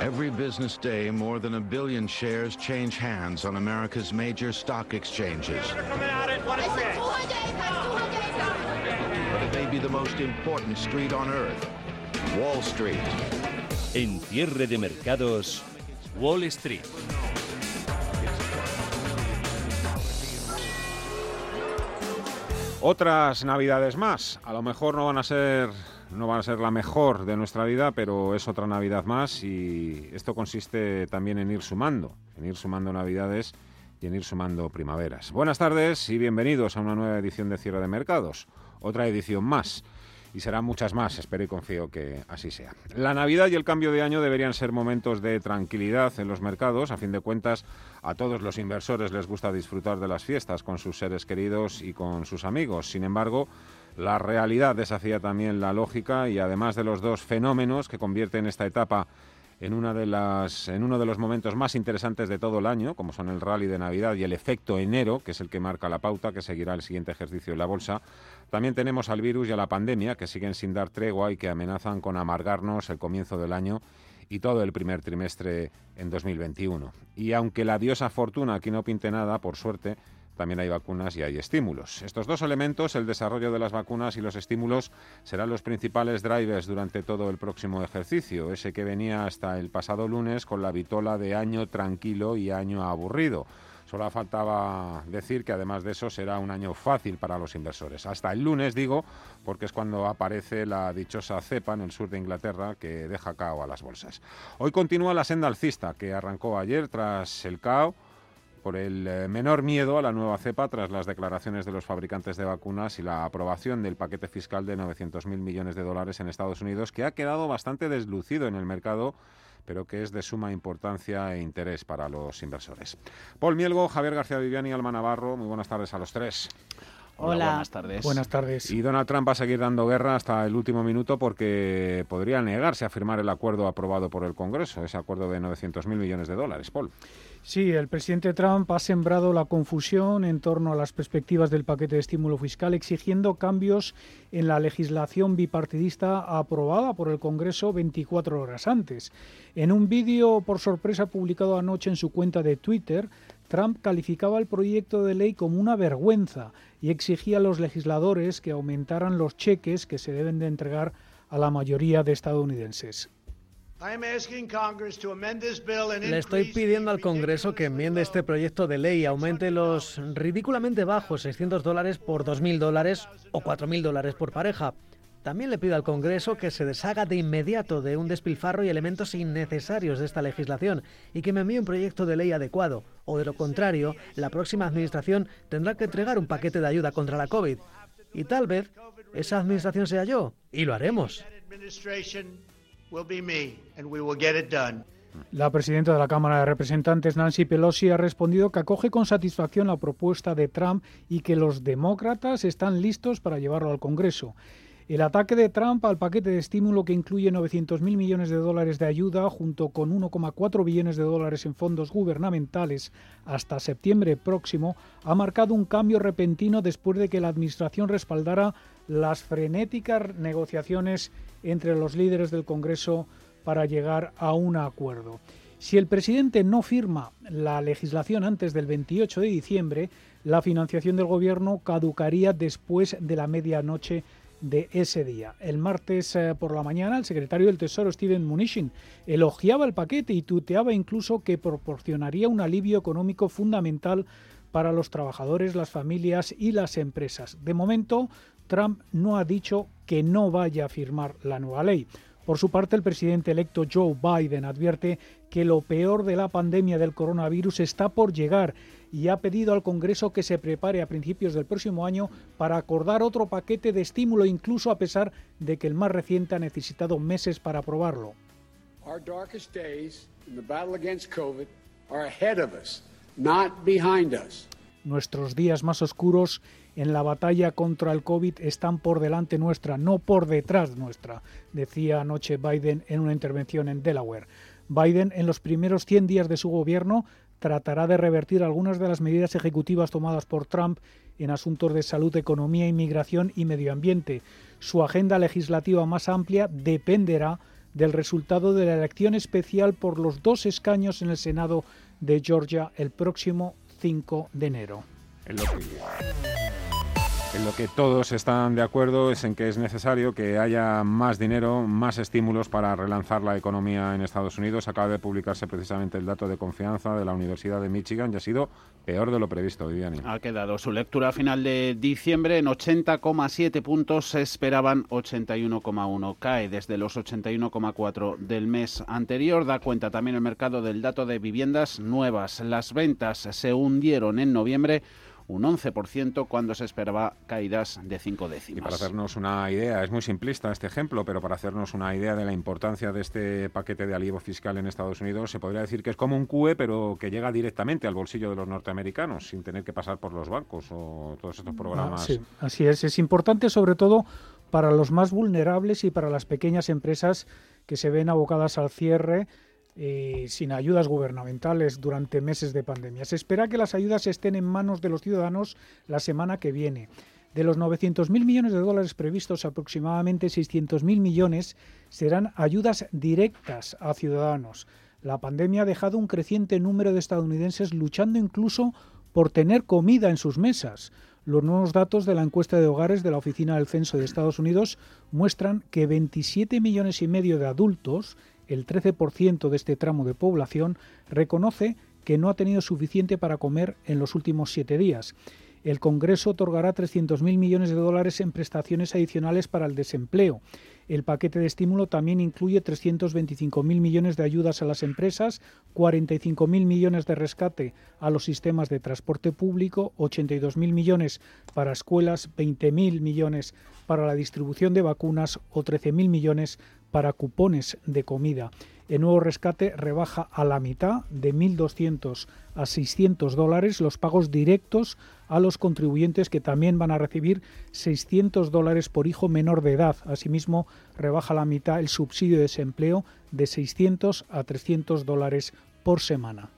Every business day, more than a billion shares change hands on America's major stock exchanges. But it may be the most important street on earth, Wall Street. En cierre de mercados, Wall Street. Otras navidades más. A lo mejor no van a ser no van a ser la mejor de nuestra vida, pero es otra Navidad más y esto consiste también en ir sumando, en ir sumando Navidades y en ir sumando primaveras. Buenas tardes y bienvenidos a una nueva edición de Cierre de Mercados, otra edición más. Y serán muchas más, espero y confío que así sea. La Navidad y el cambio de año deberían ser momentos de tranquilidad en los mercados. A fin de cuentas, a todos los inversores les gusta disfrutar de las fiestas con sus seres queridos y con sus amigos. Sin embargo, la realidad desafía también la lógica y además de los dos fenómenos que convierten esta etapa en, una de las, en uno de los momentos más interesantes de todo el año, como son el rally de Navidad y el efecto enero, que es el que marca la pauta que seguirá el siguiente ejercicio en la bolsa, también tenemos al virus y a la pandemia, que siguen sin dar tregua y que amenazan con amargarnos el comienzo del año y todo el primer trimestre en 2021. Y aunque la diosa fortuna aquí no pinte nada, por suerte, también hay vacunas y hay estímulos. Estos dos elementos, el desarrollo de las vacunas y los estímulos, serán los principales drivers durante todo el próximo ejercicio, ese que venía hasta el pasado lunes con la vitola de año tranquilo y año aburrido. Solo faltaba decir que además de eso será un año fácil para los inversores. Hasta el lunes, digo, porque es cuando aparece la dichosa cepa en el sur de Inglaterra que deja cao a las bolsas. Hoy continúa la senda alcista que arrancó ayer tras el cao por el eh, menor miedo a la nueva cepa tras las declaraciones de los fabricantes de vacunas y la aprobación del paquete fiscal de 900.000 millones de dólares en Estados Unidos, que ha quedado bastante deslucido en el mercado pero que es de suma importancia e interés para los inversores. Paul Mielgo, Javier García Viviani y Alma Navarro, muy buenas tardes a los tres. Hola, buenas tardes. Buenas tardes. Y Donald Trump va a seguir dando guerra hasta el último minuto porque podría negarse a firmar el acuerdo aprobado por el Congreso, ese acuerdo de 900.000 millones de dólares. Paul. Sí, el presidente Trump ha sembrado la confusión en torno a las perspectivas del paquete de estímulo fiscal, exigiendo cambios en la legislación bipartidista aprobada por el Congreso 24 horas antes. En un vídeo por sorpresa publicado anoche en su cuenta de Twitter, Trump calificaba el proyecto de ley como una vergüenza y exigía a los legisladores que aumentaran los cheques que se deben de entregar a la mayoría de estadounidenses. Le estoy pidiendo al Congreso que enmiende este proyecto de ley y aumente los ridículamente bajos 600 dólares por 2.000 dólares o 4.000 dólares por pareja. También le pido al Congreso que se deshaga de inmediato de un despilfarro y elementos innecesarios de esta legislación y que me envíe un proyecto de ley adecuado, o de lo contrario, la próxima administración tendrá que entregar un paquete de ayuda contra la COVID. Y tal vez esa administración sea yo, y lo haremos. La presidenta de la Cámara de Representantes, Nancy Pelosi, ha respondido que acoge con satisfacción la propuesta de Trump y que los demócratas están listos para llevarlo al Congreso. El ataque de Trump al paquete de estímulo que incluye 900.000 millones de dólares de ayuda junto con 1,4 billones de dólares en fondos gubernamentales hasta septiembre próximo ha marcado un cambio repentino después de que la Administración respaldara las frenéticas negociaciones entre los líderes del Congreso para llegar a un acuerdo. Si el presidente no firma la legislación antes del 28 de diciembre, la financiación del gobierno caducaría después de la medianoche de ese día. El martes eh, por la mañana, el secretario del Tesoro, Steven Mnuchin, elogiaba el paquete y tuteaba incluso que proporcionaría un alivio económico fundamental para los trabajadores, las familias y las empresas. De momento, Trump no ha dicho que no vaya a firmar la nueva ley. Por su parte, el presidente electo Joe Biden advierte que lo peor de la pandemia del coronavirus está por llegar y ha pedido al Congreso que se prepare a principios del próximo año para acordar otro paquete de estímulo, incluso a pesar de que el más reciente ha necesitado meses para aprobarlo. Nuestros días más oscuros en la batalla contra el COVID están por delante nuestra, no por detrás nuestra, decía anoche Biden en una intervención en Delaware. Biden, en los primeros 100 días de su gobierno, tratará de revertir algunas de las medidas ejecutivas tomadas por Trump en asuntos de salud, economía, inmigración y medio ambiente. Su agenda legislativa más amplia dependerá del resultado de la elección especial por los dos escaños en el Senado de Georgia el próximo 5 de enero. En lo que todos están de acuerdo es en que es necesario que haya más dinero, más estímulos para relanzar la economía en Estados Unidos. Acaba de publicarse precisamente el dato de confianza de la Universidad de Michigan y ha sido peor de lo previsto, Viviani. Ha quedado su lectura final de diciembre en 80,7 puntos, se esperaban 81,1. Cae desde los 81,4 del mes anterior. Da cuenta también el mercado del dato de viviendas nuevas. Las ventas se hundieron en noviembre un 11% cuando se esperaba caídas de 5 décimas. Y para hacernos una idea, es muy simplista este ejemplo, pero para hacernos una idea de la importancia de este paquete de alivio fiscal en Estados Unidos, se podría decir que es como un QE, pero que llega directamente al bolsillo de los norteamericanos, sin tener que pasar por los bancos o todos estos programas. sí, así es. Es importante sobre todo para los más vulnerables y para las pequeñas empresas que se ven abocadas al cierre eh, sin ayudas gubernamentales durante meses de pandemia. Se espera que las ayudas estén en manos de los ciudadanos la semana que viene. De los 900.000 millones de dólares previstos, aproximadamente 600.000 millones serán ayudas directas a ciudadanos. La pandemia ha dejado un creciente número de estadounidenses luchando incluso por tener comida en sus mesas. Los nuevos datos de la encuesta de hogares de la Oficina del Censo de Estados Unidos muestran que 27 millones y medio de adultos el 13% de este tramo de población reconoce que no ha tenido suficiente para comer en los últimos siete días. El Congreso otorgará 300.000 millones de dólares en prestaciones adicionales para el desempleo. El paquete de estímulo también incluye 325.000 millones de ayudas a las empresas, 45.000 millones de rescate a los sistemas de transporte público, 82.000 millones para escuelas, 20.000 millones para la distribución de vacunas o 13.000 millones para cupones de comida. El nuevo rescate rebaja a la mitad, de 1.200 a 600 dólares, los pagos directos a los contribuyentes que también van a recibir 600 dólares por hijo menor de edad. Asimismo, rebaja a la mitad el subsidio de desempleo de 600 a 300 dólares por semana.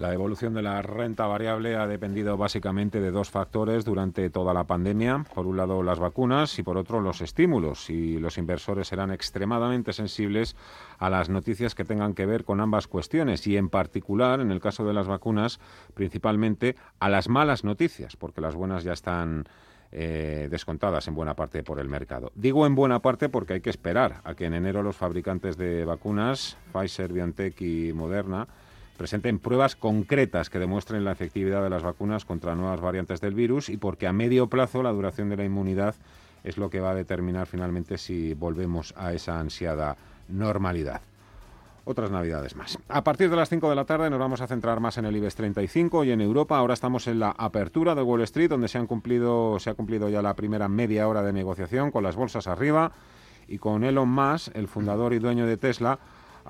La evolución de la renta variable ha dependido básicamente de dos factores durante toda la pandemia. Por un lado, las vacunas y por otro, los estímulos. Y los inversores serán extremadamente sensibles a las noticias que tengan que ver con ambas cuestiones y, en particular, en el caso de las vacunas, principalmente a las malas noticias, porque las buenas ya están eh, descontadas en buena parte por el mercado. Digo en buena parte porque hay que esperar a que en enero los fabricantes de vacunas, Pfizer, BioNTech y Moderna, presenten pruebas concretas que demuestren la efectividad de las vacunas contra nuevas variantes del virus y porque a medio plazo la duración de la inmunidad es lo que va a determinar finalmente si volvemos a esa ansiada normalidad. Otras navidades más. A partir de las 5 de la tarde nos vamos a centrar más en el IBEX 35 y en Europa. Ahora estamos en la apertura de Wall Street, donde se, han cumplido, se ha cumplido ya la primera media hora de negociación con las bolsas arriba y con Elon Musk, el fundador y dueño de Tesla,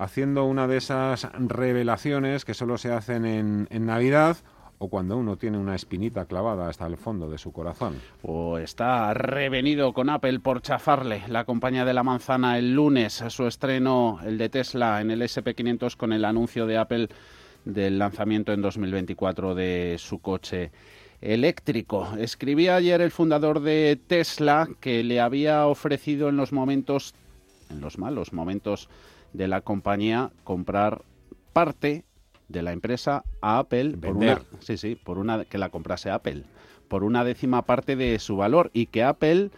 haciendo una de esas revelaciones que solo se hacen en, en Navidad o cuando uno tiene una espinita clavada hasta el fondo de su corazón. O está revenido con Apple por chafarle la compañía de la manzana el lunes, su estreno, el de Tesla en el SP500 con el anuncio de Apple del lanzamiento en 2024 de su coche eléctrico. Escribía ayer el fundador de Tesla que le había ofrecido en los momentos, en los malos momentos de la compañía comprar parte de la empresa a Apple por una, sí, sí, por una que la comprase Apple por una décima parte de su valor y que Apple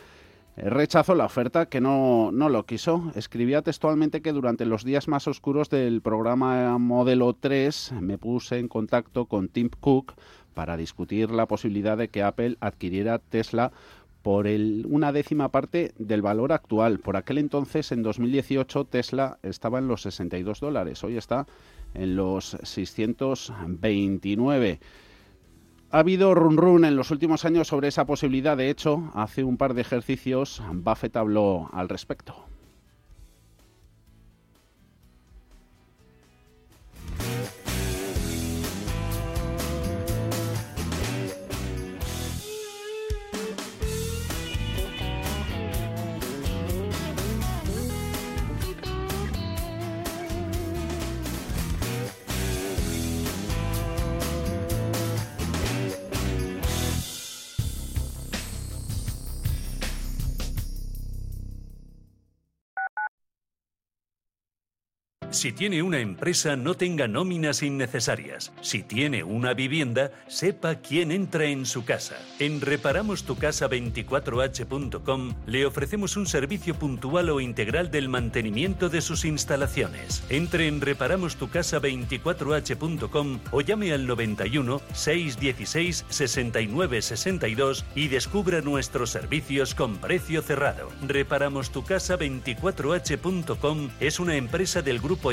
eh, rechazó la oferta, que no, no lo quiso. Escribía textualmente que durante los días más oscuros del programa Modelo 3 me puse en contacto con Tim Cook para discutir la posibilidad de que Apple adquiriera Tesla por una décima parte del valor actual. Por aquel entonces, en 2018, Tesla estaba en los 62 dólares. Hoy está en los 629. Ha habido run run en los últimos años sobre esa posibilidad. De hecho, hace un par de ejercicios Buffett habló al respecto. Si tiene una empresa, no tenga nóminas innecesarias. Si tiene una vivienda, sepa quién entra en su casa. En reparamostucasa24h.com le ofrecemos un servicio puntual o integral del mantenimiento de sus instalaciones. Entre en reparamostucasa24h.com o llame al 91 616 69 62 y descubra nuestros servicios con precio cerrado. Reparamostucasa24h.com es una empresa del grupo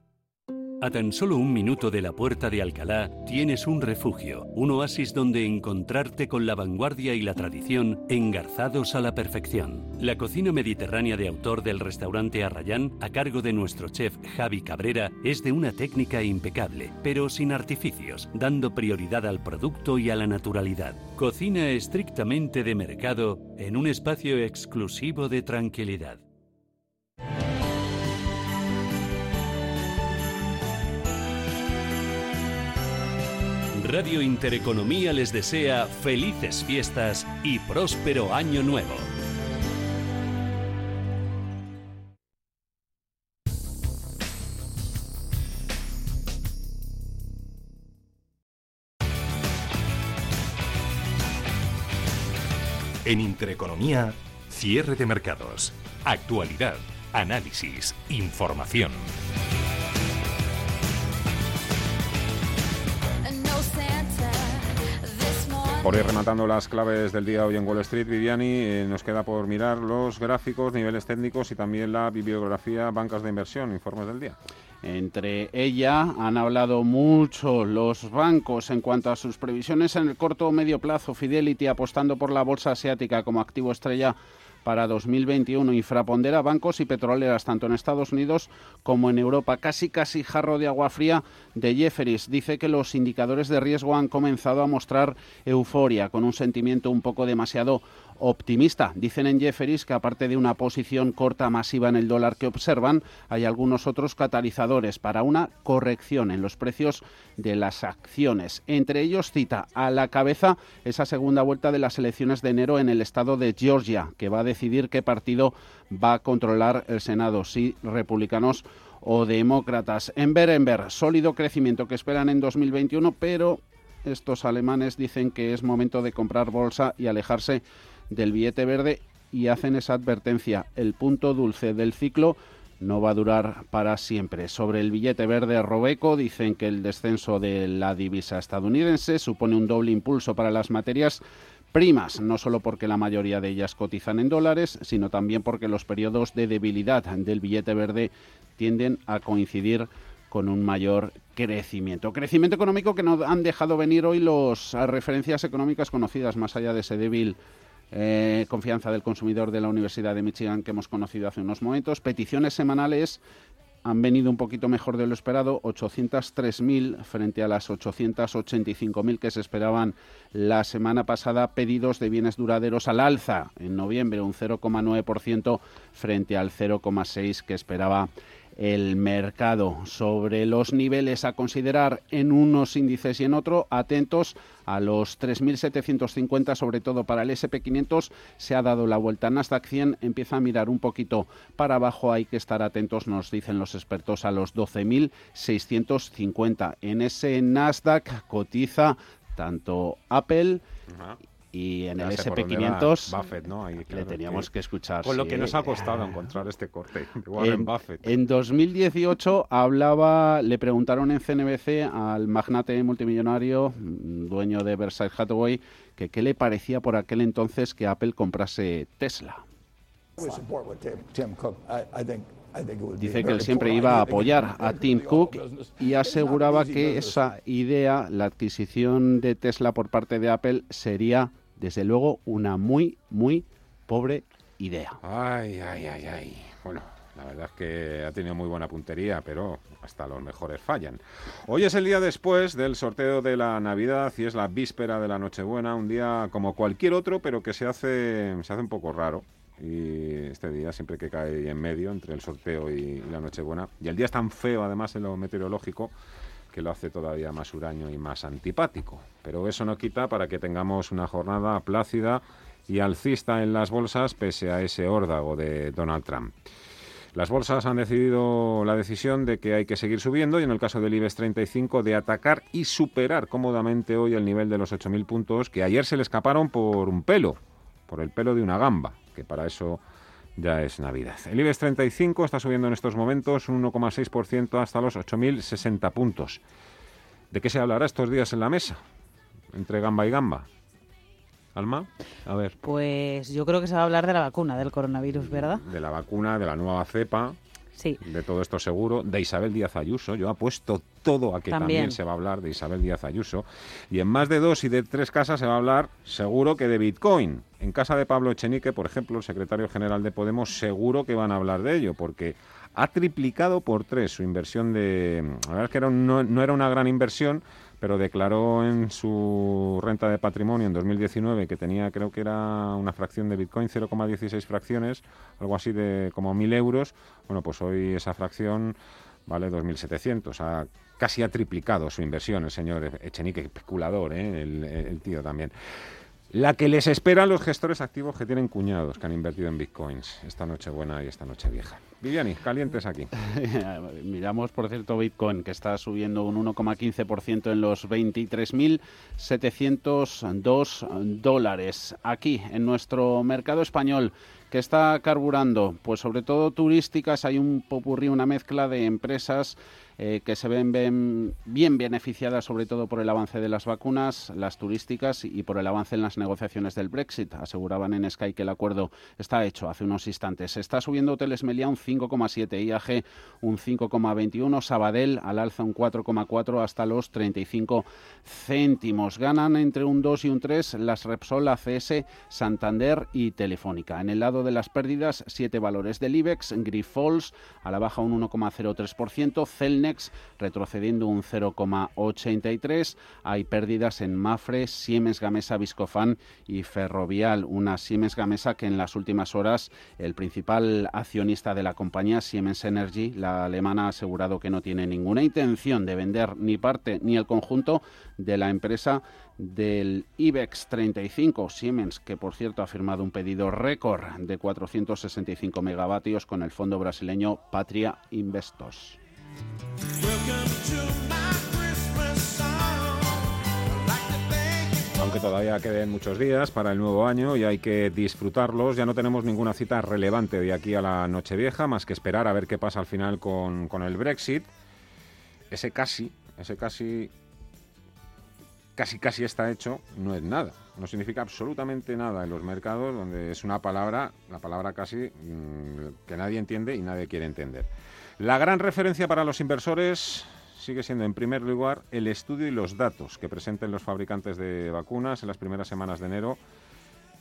A tan solo un minuto de la puerta de Alcalá tienes un refugio, un oasis donde encontrarte con la vanguardia y la tradición engarzados a la perfección. La cocina mediterránea de autor del restaurante Arrayán, a cargo de nuestro chef Javi Cabrera, es de una técnica impecable, pero sin artificios, dando prioridad al producto y a la naturalidad. Cocina estrictamente de mercado en un espacio exclusivo de tranquilidad. Radio Intereconomía les desea felices fiestas y próspero año nuevo. En Intereconomía, cierre de mercados, actualidad, análisis, información. Por ir rematando las claves del día hoy en Wall Street, Viviani, eh, nos queda por mirar los gráficos, niveles técnicos y también la bibliografía, bancas de inversión, informes del día. Entre ella han hablado mucho los bancos en cuanto a sus previsiones en el corto o medio plazo. Fidelity apostando por la bolsa asiática como activo estrella para 2021 infrapondera bancos y petroleras tanto en Estados Unidos como en Europa. Casi casi jarro de agua fría de Jefferies. Dice que los indicadores de riesgo han comenzado a mostrar euforia con un sentimiento un poco demasiado optimista. Dicen en Jefferies que aparte de una posición corta masiva en el dólar que observan, hay algunos otros catalizadores para una corrección en los precios de las acciones. Entre ellos cita a la cabeza esa segunda vuelta de las elecciones de enero en el estado de Georgia, que va a decidir qué partido va a controlar el Senado, si republicanos o demócratas. En Berenber, sólido crecimiento que esperan en 2021, pero estos alemanes dicen que es momento de comprar bolsa y alejarse del billete verde y hacen esa advertencia. El punto dulce del ciclo no va a durar para siempre. Sobre el billete verde Robeco dicen que el descenso de la divisa estadounidense supone un doble impulso para las materias primas, no solo porque la mayoría de ellas cotizan en dólares, sino también porque los periodos de debilidad del billete verde tienden a coincidir con un mayor crecimiento. Crecimiento económico que no han dejado venir hoy las referencias económicas conocidas más allá de ese débil eh, confianza del consumidor de la Universidad de Michigan que hemos conocido hace unos momentos. Peticiones semanales han venido un poquito mejor de lo esperado, 803.000 frente a las 885.000 que se esperaban la semana pasada, pedidos de bienes duraderos al alza en noviembre, un 0,9% frente al 0,6% que esperaba el mercado. Sobre los niveles a considerar en unos índices y en otro, atentos a los 3.750, sobre todo para el SP500, se ha dado la vuelta. Nasdaq 100 empieza a mirar un poquito para abajo, hay que estar atentos, nos dicen los expertos, a los 12.650. En ese Nasdaq cotiza tanto Apple y en el SP500 Buffett, ¿no? le teníamos que, escuchar. Con lo que nos ha costado encontrar este corte en, Buffett. En 2018 hablaba, le preguntaron en CNBC al magnate multimillonario, dueño de Versailles Hathaway, que qué le parecía por aquel entonces que Apple comprase Tesla. Dice que él siempre iba a apoyar a Tim Cook y aseguraba que esa idea, la adquisición de Tesla por parte de Apple, sería desde luego una muy, muy pobre idea. Ay, ay, ay, ay. Bueno, la verdad es que ha tenido muy buena puntería, pero hasta los mejores fallan. Hoy es el día después del sorteo de la Navidad y es la víspera de la Nochebuena, un día como cualquier otro, pero que se hace, se hace un poco raro. Y este día siempre que cae en medio entre el sorteo y, la Nochebuena. Y el día es tan feo, además, en lo meteorológico, que lo hace todavía más huraño y más antipático. Pero eso no quita para que tengamos una jornada plácida y alcista en las bolsas pese a ese órdago de Donald Trump. Las bolsas han decidido la decisión de que hay que seguir subiendo y en el caso del IBEX 35 de atacar y superar cómodamente hoy el nivel de los 8.000 puntos que ayer se le escaparon por un pelo, por el pelo de una gamba, que para eso ya es Navidad. El IBEX 35 está subiendo en estos momentos un 1,6% hasta los 8.060 puntos. ¿De qué se hablará estos días en la mesa? Entre gamba y gamba. Alma, a ver. Pues yo creo que se va a hablar de la vacuna del coronavirus, ¿verdad? De la vacuna, de la nueva cepa. Sí. De todo esto seguro. De Isabel Díaz Ayuso. Yo apuesto todo a que también. se va a hablar de Isabel Díaz Ayuso. Y en más de dos y de tres casas se va a hablar seguro que de Bitcoin. En casa de Pablo Echenique, por ejemplo, el secretario general de Podemos, seguro que van a hablar de ello, porque ha triplicado por tres su inversión de... La verdad es que era no, no era una gran inversión, pero declaró en su renta de patrimonio en 2019 que tenía, creo que era una fracción de Bitcoin, 0,16 fracciones, algo así de como 1.000 euros. Bueno, pues hoy esa fracción vale 2.700. Ha, casi ha triplicado su inversión el señor Echenique, especulador, ¿eh? el tío también. La que les esperan los gestores activos que tienen cuñados, que han invertido en bitcoins esta noche buena y esta noche vieja. Viviani, calientes aquí. Miramos, por cierto, Bitcoin, que está subiendo un 1,15% en los 23.702 dólares. Aquí, en nuestro mercado español, que está carburando, pues sobre todo turísticas, hay un popurrí, una mezcla de empresas eh, que se ven, bien beneficiadas sobre todo por el avance de las vacunas, las turísticas y por el avance en las negociaciones del Brexit. Aseguraban en Sky que el acuerdo está hecho hace unos instantes. está subiendo Hoteles un 5,7, IAG un 5,21, Sabadell al alza un 4,4 hasta los 35 céntimos. Ganan entre un 2 y un 3 las Repsol, ACS, Santander y Telefónica. En el lado de las pérdidas, siete valores del IBEX, Grifols a la baja un 1,03%, Celnex retrocediendo un 0,83. Hay pérdidas en Mafre, Siemens Gamesa, Viscofan y Ferrovial. Una Siemens Gamesa que en las últimas horas el principal accionista de la compañía, Siemens Energy, la alemana, ha asegurado que no tiene ninguna intención de vender ni parte ni el conjunto de la empresa del IBEX 35 Siemens, que por cierto ha firmado un pedido récord de 465 megavatios con el fondo brasileño Patria Investos. Aunque todavía queden muchos días para el nuevo año y hay que disfrutarlos, ya no tenemos ninguna cita relevante de aquí a la Nochevieja, más que esperar a ver qué pasa al final con, el Brexit. Ese casi, ese casi, casi casi está hecho, no es nada. No significa absolutamente nada en los mercados donde es una palabra, la palabra casi, mm, que nadie entiende y nadie quiere entender. La gran referencia para los inversores sigue siendo, en primer lugar, el estudio y los datos que presenten los fabricantes de vacunas en las primeras semanas de enero.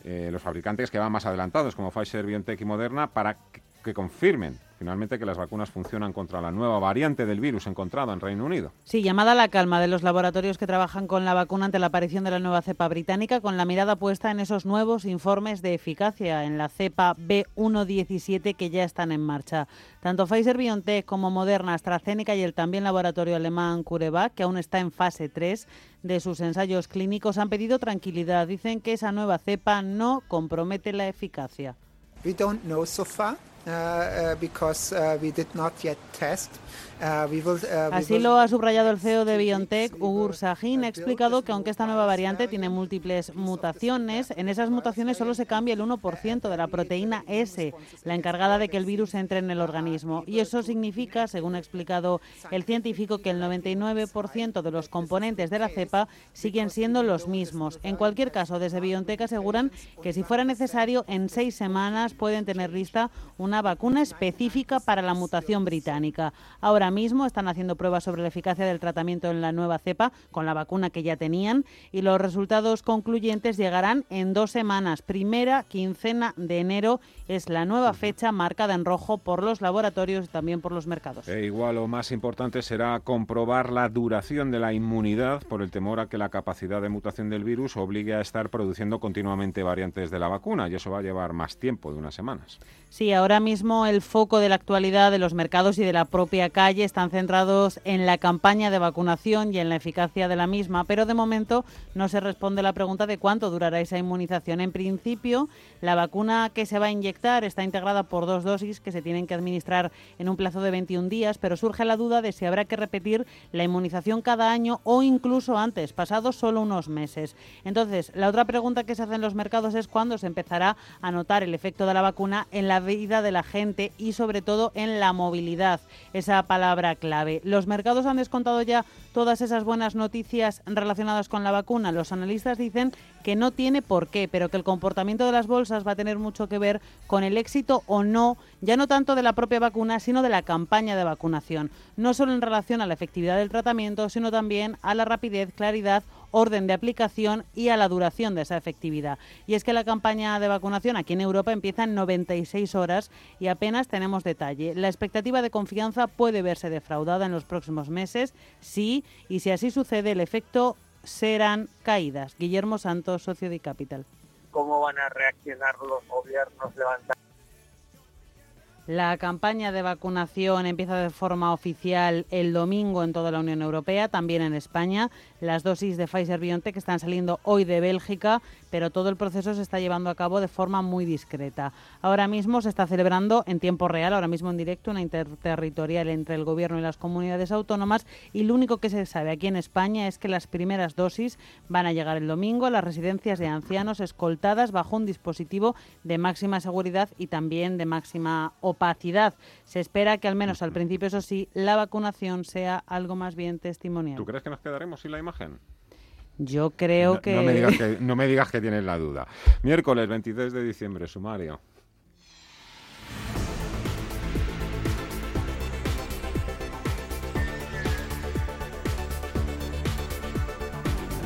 Eh, los fabricantes que van más adelantados, como Pfizer, BioNTech y Moderna, para que confirmen finalmente que las vacunas funcionan contra la nueva variante del virus encontrada en Reino Unido. Sí, llamada a la calma de los laboratorios que trabajan con la vacuna ante la aparición de la nueva cepa británica, con la mirada puesta en esos nuevos informes de eficacia en la cepa B117 que ya están en marcha. Tanto Pfizer BioNTech como Moderna, AstraZeneca y el también laboratorio alemán CureVac, que aún está en fase 3 de sus ensayos clínicos, han pedido tranquilidad. Dicen que esa nueva cepa no compromete la eficacia. We don't know so far Uh, uh, because uh, we did not yet test. Así lo ha subrayado el CEO de BioNTech, Ugur Sahin. Ha explicado que aunque esta nueva variante tiene múltiples mutaciones, en esas mutaciones solo se cambia el 1% de la proteína S, la encargada de que el virus entre en el organismo. Y eso significa, según ha explicado el científico, que el 99% de los componentes de la cepa siguen siendo los mismos. En cualquier caso, desde BioNTech aseguran que si fuera necesario, en seis semanas pueden tener lista una vacuna específica para la mutación británica. Ahora mismo están haciendo pruebas sobre la eficacia del tratamiento en la nueva cepa con la vacuna que ya tenían y los resultados concluyentes llegarán en dos semanas. Primera quincena de enero es la nueva fecha marcada en rojo por los laboratorios y también por los mercados. E igual o más importante será comprobar la duración de la inmunidad por el temor a que la capacidad de mutación del virus obligue a estar produciendo continuamente variantes de la vacuna y eso va a llevar más tiempo de unas semanas. Sí, ahora mismo el foco de la actualidad de los mercados y de la propia calle están centrados en la campaña de vacunación y en la eficacia de la misma, pero de momento no se responde la pregunta de cuánto durará esa inmunización. En principio, la vacuna que se va a inyectar está integrada por dos dosis que se tienen que administrar en un plazo de 21 días, pero surge la duda de si habrá que repetir la inmunización cada año o incluso antes, pasados solo unos meses. Entonces, la otra pregunta que se hace en los mercados es cuándo se empezará a notar el efecto de la vacuna en la vida de la gente y sobre todo en la movilidad, esa palabra clave. Los mercados han descontado ya todas esas buenas noticias relacionadas con la vacuna. Los analistas dicen que no tiene por qué, pero que el comportamiento de las bolsas va a tener mucho que ver con el éxito o no, ya no tanto de la propia vacuna, sino de la campaña de vacunación. No solo en relación a la efectividad del tratamiento, sino también a la rapidez, claridad orden de aplicación y a la duración de esa efectividad. Y es que la campaña de vacunación aquí en Europa empieza en 96 horas y apenas tenemos detalle. La expectativa de confianza puede verse defraudada en los próximos meses, sí, y si así sucede, el efecto serán caídas. Guillermo Santos, socio de Capital. ¿Cómo van a reaccionar los gobiernos levantando? La campaña de vacunación empieza de forma oficial el domingo en toda la Unión Europea, también en España. Las dosis de Pfizer BioNTech están saliendo hoy de Bélgica, pero todo el proceso se está llevando a cabo de forma muy discreta. Ahora mismo se está celebrando en tiempo real, ahora mismo en directo, una interterritorial entre el Gobierno y las comunidades autónomas y lo único que se sabe aquí en España es que las primeras dosis van a llegar el domingo a las residencias de ancianos escoltadas bajo un dispositivo de máxima seguridad y también de máxima opacidad. Se espera que al menos al principio, eso sí, la vacunación sea algo más bien testimonial. ¿Tú crees que nos quedaremos sin la imagen? Yo creo que... No me, digas que... no me digas que tienes la duda. Miércoles 23 de diciembre, sumario.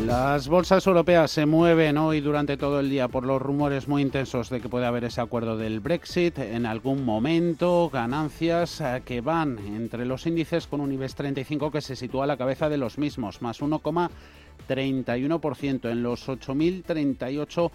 Las bolsas europeas se mueven hoy durante todo el día por los rumores muy intensos de que puede haber ese acuerdo del Brexit. En algún momento, ganancias eh, que van entre los índices con un IBEX 35 que se sitúa a la cabeza de los mismos, más 1,31% en los 8.038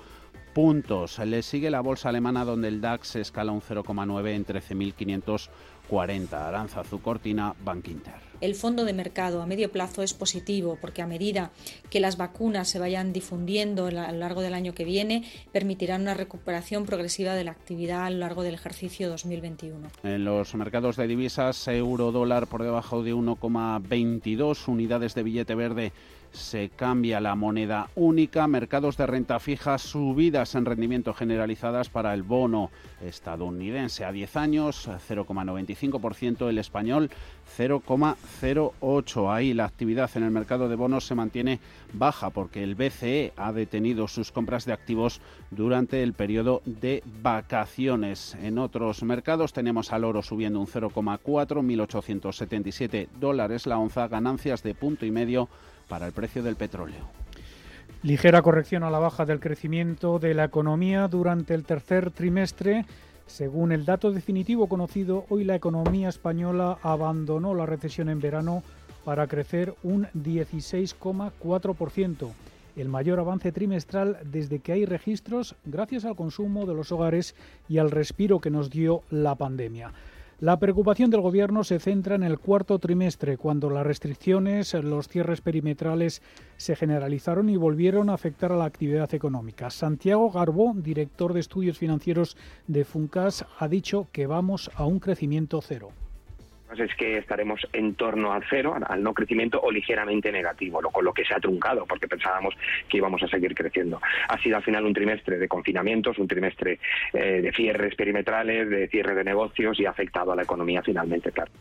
puntos. Le sigue la bolsa alemana donde el DAX escala un 0,9 en 13.500 40 Aranzazu Cortina Bankinter. El fondo de mercado a medio plazo es positivo porque a medida que las vacunas se vayan difundiendo a lo largo del año que viene, permitirán una recuperación progresiva de la actividad a lo largo del ejercicio 2021. En los mercados de divisas, euro dólar por debajo de 1,22 unidades de billete verde se cambia la moneda única, mercados de renta fija, subidas en rendimiento generalizadas para el bono estadounidense a 10 años, 0,95%, el español 0,08. Ahí la actividad en el mercado de bonos se mantiene baja porque el BCE ha detenido sus compras de activos durante el periodo de vacaciones. En otros mercados tenemos al oro subiendo un 0,4, 1.877 dólares la onza, ganancias de punto y medio para el precio del petróleo. Ligera corrección a la baja del crecimiento de la economía durante el tercer trimestre. Según el dato definitivo conocido, hoy la economía española abandonó la recesión en verano para crecer un 16,4%, el mayor avance trimestral desde que hay registros gracias al consumo de los hogares y al respiro que nos dio la pandemia. La preocupación del Gobierno se centra en el cuarto trimestre, cuando las restricciones, los cierres perimetrales se generalizaron y volvieron a afectar a la actividad económica. Santiago Garbó, director de estudios financieros de Funcas, ha dicho que vamos a un crecimiento cero es que estaremos en torno al cero, al no crecimiento o ligeramente negativo, con lo que se ha truncado porque pensábamos que íbamos a seguir creciendo. Ha sido al final un trimestre de confinamientos, un trimestre eh, de cierres perimetrales, de cierre de negocios y ha afectado a la economía finalmente, claro.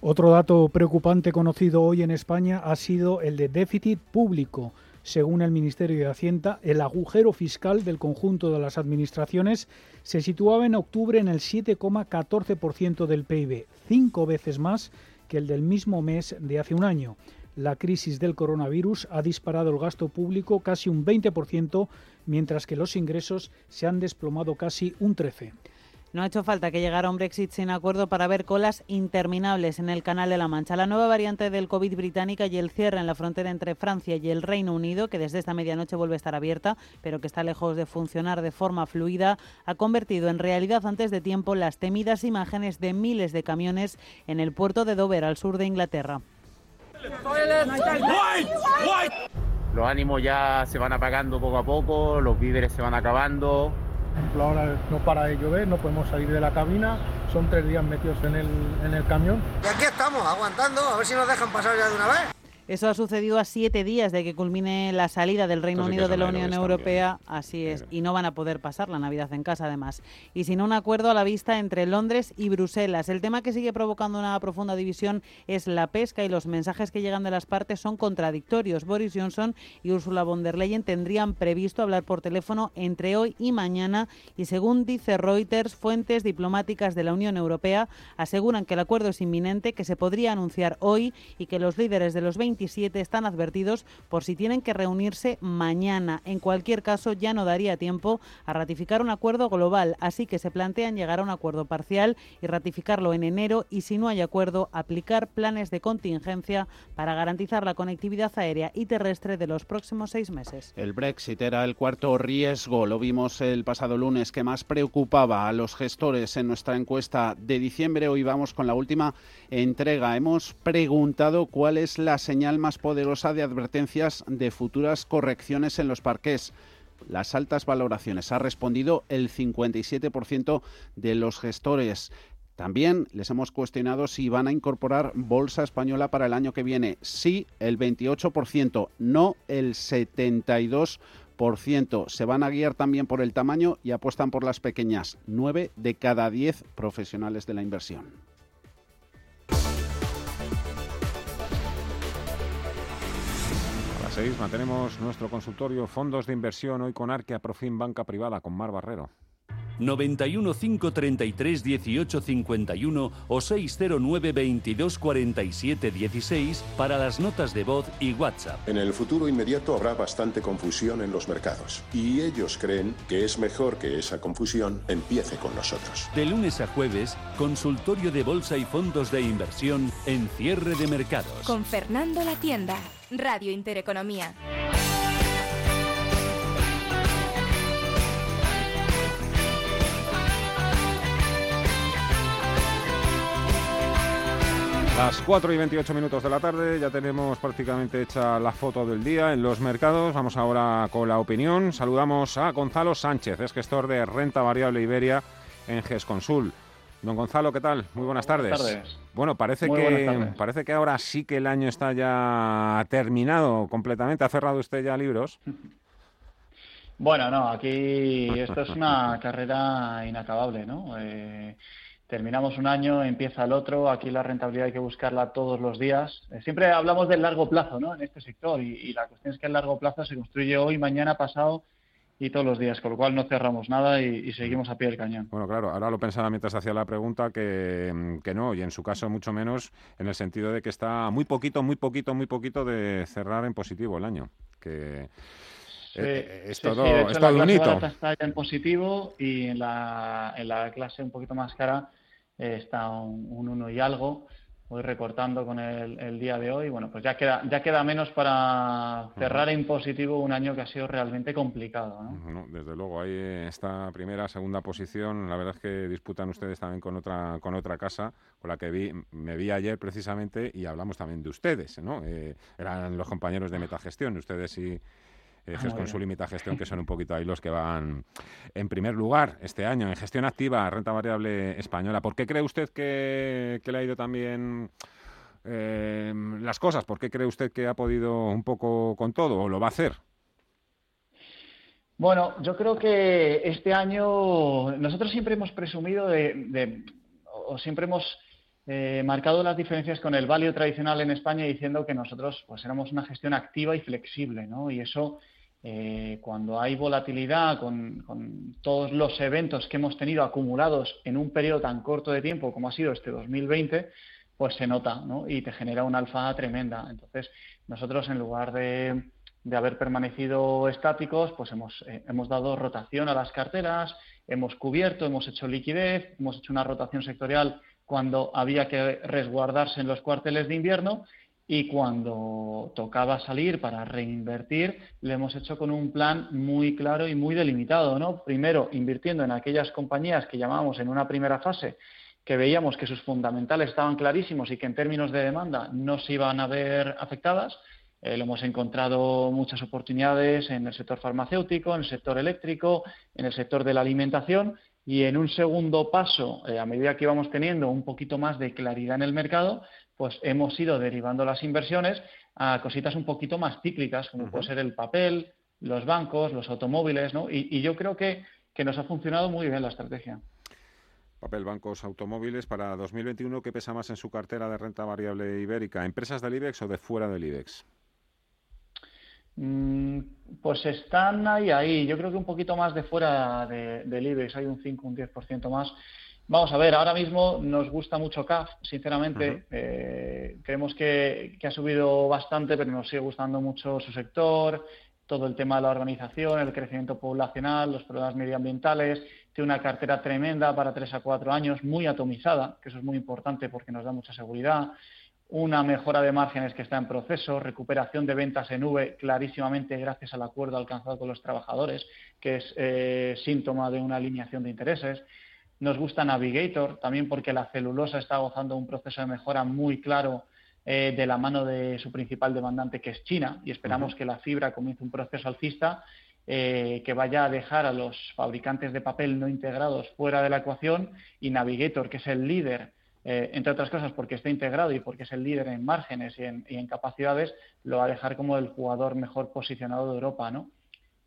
Otro dato preocupante conocido hoy en España ha sido el de déficit público. Según el Ministerio de Hacienda, el agujero fiscal del conjunto de las administraciones se situaba en octubre en el 7,14% del PIB, cinco veces más que el del mismo mes de hace un año. La crisis del coronavirus ha disparado el gasto público casi un 20%, mientras que los ingresos se han desplomado casi un 13%. No ha hecho falta que llegara un Brexit sin acuerdo para ver colas interminables en el Canal de la Mancha. La nueva variante del COVID británica y el cierre en la frontera entre Francia y el Reino Unido, que desde esta medianoche vuelve a estar abierta, pero que está lejos de funcionar de forma fluida, ha convertido en realidad antes de tiempo las temidas imágenes de miles de camiones en el puerto de Dover, al sur de Inglaterra. Los ánimos ya se van apagando poco a poco, los víveres se van acabando, ejemplo, ahora no para de llover, no podemos salir de la cabina, son tres días metidos en el, en el camión. Y aquí estamos, aguantando, a ver si nos dejan pasar ya de una vez. Eso ha sucedido a siete días de que culmine la salida del Reino Unido de la Unión Europea, así es, y no van a poder pasar la Navidad en casa además. Y sin un acuerdo a la vista entre Londres y Bruselas. El tema que sigue provocando una profunda división es la pesca y los mensajes que llegan de las partes son contradictorios. Boris Johnson y Ursula von der Leyen tendrían previsto hablar por teléfono entre hoy y mañana y según dice Reuters, fuentes diplomáticas de la Unión Europea aseguran que el acuerdo es inminente, que se podría anunciar hoy y que los líderes de los 20 están advertidos por si tienen que reunirse mañana. En cualquier caso, ya no daría tiempo a ratificar un acuerdo global, así que se plantean llegar a un acuerdo parcial y ratificarlo en enero y si no hay acuerdo, aplicar planes de contingencia para garantizar la conectividad aérea y terrestre de los próximos seis meses. El Brexit era el cuarto riesgo, lo vimos el pasado lunes, que más preocupaba a los gestores en nuestra encuesta de diciembre. Hoy vamos con la última entrega. Hemos preguntado cuál es la señal más poderosa de advertencias de futuras correcciones en los parques las altas valoraciones. Ha respondido el 57% de los gestores. También les hemos cuestionado si van a incorporar bolsa española para el año que viene. Sí, el 28%, no el 72%. Se van a guiar también por el tamaño y apuestan por las pequeñas. 9 de cada 10 profesionales de la inversión. Mantenemos nuestro consultorio Fondos de Inversión hoy con Arquea Profim Banca Privada con Mar Barrero. 91 533 18 51 o 609 22 47 16 para las notas de voz y WhatsApp. En el futuro inmediato habrá bastante confusión en los mercados y ellos creen que es mejor que esa confusión empiece con nosotros. De lunes a jueves, consultorio de bolsa y fondos de inversión en cierre de mercados. Con Fernando La Tienda, Radio Intereconomía. Las 4 y 28 minutos de la tarde, ya tenemos prácticamente hecha la foto del día en los mercados. Vamos ahora con la opinión. Saludamos a Gonzalo Sánchez, es gestor de renta variable Iberia en GESConsul. Don Gonzalo, ¿qué tal? Muy buenas tardes. Buenas tardes. Bueno, parece que, parece que ahora sí que el año está ya terminado completamente. ¿Ha cerrado usted ya libros? Bueno, no, aquí esto es una carrera inacabable, ¿no? Eh, terminamos un año, empieza el otro, aquí la rentabilidad hay que buscarla todos los días. Eh, siempre hablamos del largo plazo ¿no? en este sector y, la cuestión es que el largo plazo se construye hoy, mañana, pasado y todos los días, con lo cual no cerramos nada y, seguimos a pie del cañón. Bueno, claro, ahora lo pensaba mientras hacía la pregunta que, que, no, y en su caso mucho menos, en el sentido de que está muy poquito, muy poquito, muy poquito de cerrar en positivo el año. Que eh, es todo, es todo un hito. Está en positivo y en la, en la clase un poquito más cara está un, uno y algo. Voy recortando con el, día de hoy. Bueno, pues ya queda, ya queda menos para cerrar en positivo un año que ha sido realmente complicado. ¿no? desde luego, ahí esta primera, segunda posición, la verdad es que disputan ustedes también con otra, con otra casa, con la que vi, me vi ayer precisamente y hablamos también de ustedes, ¿no? Eh, eran los compañeros de Metagestión, ustedes y eh, ah, con su limita gestión, que son un poquito ahí los que van en primer lugar este año en gestión activa, renta variable española. ¿Por qué cree usted que, le ha ido también eh, las cosas? ¿Por qué cree usted que ha podido un poco con todo o lo va a hacer? Bueno, yo creo que este año nosotros siempre hemos presumido de, o siempre hemos eh, marcado las diferencias con el value tradicional en España diciendo que nosotros pues éramos una gestión activa y flexible, ¿no? Y eso eh, cuando hay volatilidad con, todos los eventos que hemos tenido acumulados en un periodo tan corto de tiempo como ha sido este 2020, pues se nota ¿no? y te genera una alfa tremenda. Entonces, nosotros en lugar de, haber permanecido estáticos, pues hemos, eh, hemos dado rotación a las carteras, hemos cubierto, hemos hecho liquidez, hemos hecho una rotación sectorial cuando había que resguardarse en los cuarteles de invierno y cuando tocaba salir para reinvertir, lo hemos hecho con un plan muy claro y muy delimitado, ¿no? Primero, invirtiendo en aquellas compañías que llamábamos en una primera fase, que veíamos que sus fundamentales estaban clarísimos y que en términos de demanda no se iban a ver afectadas. Eh, lo hemos encontrado muchas oportunidades en el sector farmacéutico, en el sector eléctrico, en el sector de la alimentación y en un segundo paso, eh, a medida que íbamos teniendo un poquito más de claridad en el mercado, pues hemos ido derivando las inversiones a cositas un poquito más cíclicas, como puede ser el papel, los bancos, los automóviles, ¿no? Y, yo creo que, nos ha funcionado muy bien la estrategia. Papel, bancos, automóviles. Para 2021, ¿qué pesa más en su cartera de renta variable ibérica? ¿Empresas del IBEX o de fuera del IBEX? Mm, pues están ahí, ahí. Yo creo que un poquito más de fuera del IBEX, hay un 5, un 10% más. Vamos a ver, ahora mismo nos gusta mucho CAF, sinceramente. Eh, creemos que, ha subido bastante, pero nos sigue gustando mucho su sector, todo el tema de la organización, el crecimiento poblacional, los problemas medioambientales. Tiene una cartera tremenda para tres a cuatro años, muy atomizada, que eso es muy importante porque nos da mucha seguridad. Una mejora de márgenes que está en proceso, recuperación de ventas en V clarísimamente gracias al acuerdo alcanzado con los trabajadores, que es eh, síntoma de una alineación de intereses nos gusta Navigator también porque la celulosa está gozando un proceso de mejora muy claro eh, de la mano de su principal demandante, que es China, y esperamos que la fibra comience un proceso alcista eh, que vaya a dejar a los fabricantes de papel no integrados fuera de la ecuación y Navigator, que es el líder, eh, entre otras cosas porque está integrado y porque es el líder en márgenes y en, y en, capacidades, lo va a dejar como el jugador mejor posicionado de Europa, ¿no?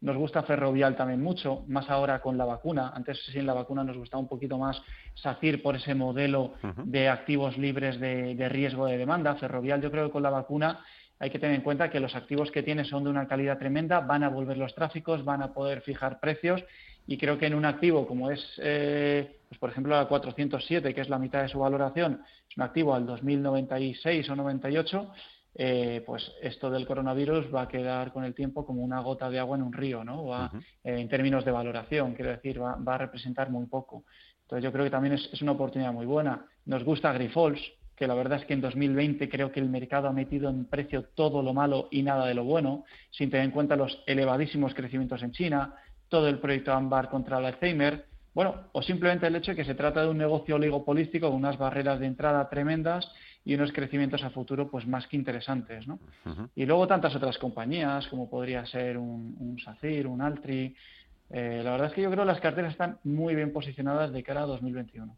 Nos gusta Ferrovial también mucho, más ahora con la vacuna. Antes sin la vacuna nos gustaba un poquito más SACIR por ese modelo de activos libres de, riesgo de demanda. Ferrovial yo creo que con la vacuna hay que tener en cuenta que los activos que tiene son de una calidad tremenda, van a volver los tráficos, van a poder fijar precios y creo que en un activo como es, eh, pues por ejemplo, la 407, que es la mitad de su valoración, es un activo al 2096 o 98, eh, pues esto del coronavirus va a quedar con el tiempo como una gota de agua en un río, ¿no? Va, eh, en términos de valoración, quiero decir, va, a representar muy poco. Entonces yo creo que también es, una oportunidad muy buena. Nos gusta Grifols, que la verdad es que en 2020 creo que el mercado ha metido en precio todo lo malo y nada de lo bueno, sin tener en cuenta los elevadísimos crecimientos en China, todo el proyecto AMBAR contra el Alzheimer, bueno, o simplemente el hecho de que se trata de un negocio oligopolístico con unas barreras de entrada tremendas y unos crecimientos a futuro pues más que interesantes, ¿no? Y luego tantas otras compañías como podría ser un, un SACIR, un Altri. Eh, la verdad es que yo creo que las carteras están muy bien posicionadas de cara a 2021.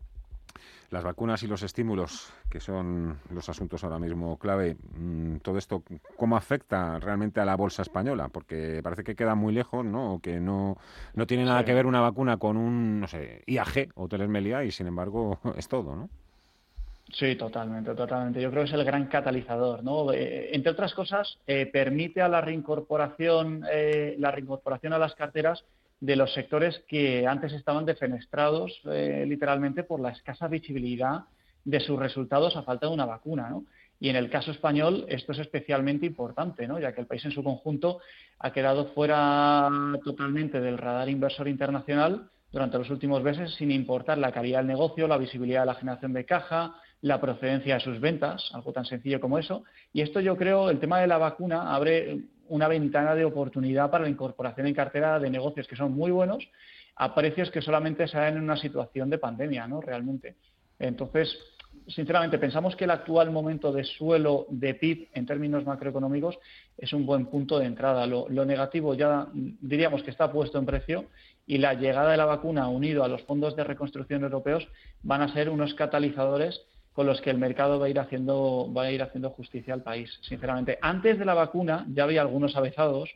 Las vacunas y los estímulos, que son los asuntos ahora mismo clave, mm, todo esto, ¿cómo afecta realmente a la bolsa española? Porque parece que queda muy lejos, ¿no? O que no, no tiene nada que ver una vacuna con un, no sé, IAG o Melia y sin embargo es todo, ¿no? Sí, totalmente, totalmente. Yo creo que es el gran catalizador, ¿no? Eh, entre otras cosas, eh, permite a la reincorporación, eh, la reincorporación a las carteras de los sectores que antes estaban defenestrados literalmente por la escasa visibilidad de sus resultados a falta de una vacuna, ¿no? Y en el caso español esto es especialmente importante, ¿no? ya que el país en su conjunto ha quedado fuera totalmente del radar inversor internacional durante los últimos meses, sin importar la calidad del negocio, la visibilidad de la generación de caja, la procedencia de sus ventas, algo tan sencillo como eso. Y esto yo creo, el tema de la vacuna abre una ventana de oportunidad para la incorporación en cartera de negocios que son muy buenos a precios que solamente se dan en una situación de pandemia, ¿no? Realmente. Entonces, sinceramente, pensamos que el actual momento de suelo de PIB en términos macroeconómicos es un buen punto de entrada. Lo, negativo ya diríamos que está puesto en precio y la llegada de la vacuna unido a los fondos de reconstrucción europeos van a ser unos catalizadores con los que el mercado va a ir haciendo va a ir haciendo justicia al país. Sinceramente, antes de la vacuna ya había algunos avezados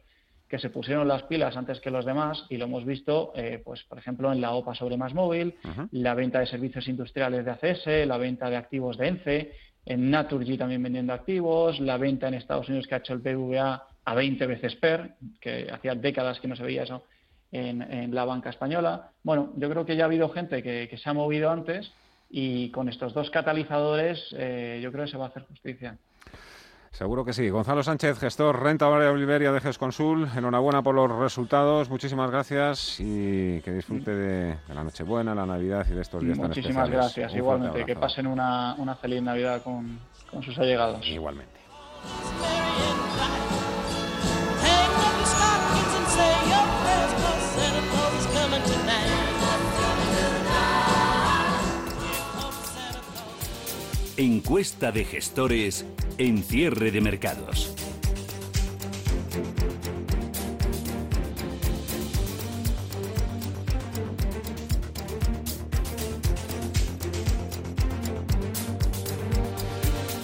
que se pusieron las pilas antes que los demás y lo hemos visto, eh, pues por ejemplo, en la OPA sobre más móvil, la venta de servicios industriales de ACS, la venta de activos de ENCE, en Naturgy también vendiendo activos, la venta en Estados Unidos que ha hecho el BVA a 20 veces PER, que hacía décadas que no se veía eso en, la banca española. Bueno, yo creo que ya ha habido gente que, se ha movido antes y con estos dos catalizadores eh, yo creo que se va a hacer justicia. Seguro que sí. Gonzalo Sánchez, gestor Renta Variable Iberia de GESConsul. Enhorabuena por los resultados. Muchísimas gracias y que disfrute de, la Nochebuena, la Navidad y de estos días tan especiales. Muchísimas gracias. Igualmente. Que pasen una, una feliz Navidad con, con sus allegados. Igualmente. Encuesta de gestores en cierre de mercados.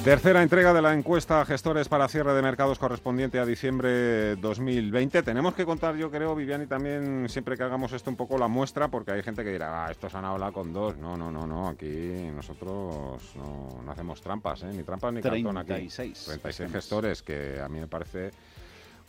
Tercera entrega de la encuesta Gestores para cierre de mercados correspondiente a diciembre 2020. Tenemos que contar, yo creo, Viviani, también siempre que hagamos esto un poco la muestra, porque hay gente que dirá, ah, estos han hablado con dos. No, no, no, no, aquí nosotros no, hacemos trampas, ¿eh? ni trampas ni cartón aquí. 36. 36 gestores, que a mí me parece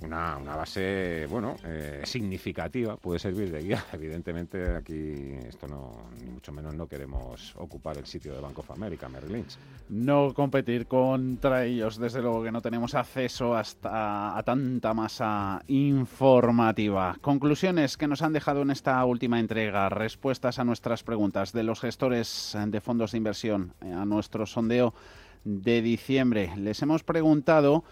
una, una base, bueno, eh, significativa, puede servir de guía. Evidentemente aquí esto no, ni mucho menos no queremos ocupar el sitio de Bank of America, Merrill Lynch. No competir contra ellos, desde luego que no tenemos acceso hasta a tanta masa informativa. Conclusiones que nos han dejado en esta última entrega, respuestas a nuestras preguntas de los gestores de fondos de inversión a nuestro sondeo de diciembre. Les hemos preguntado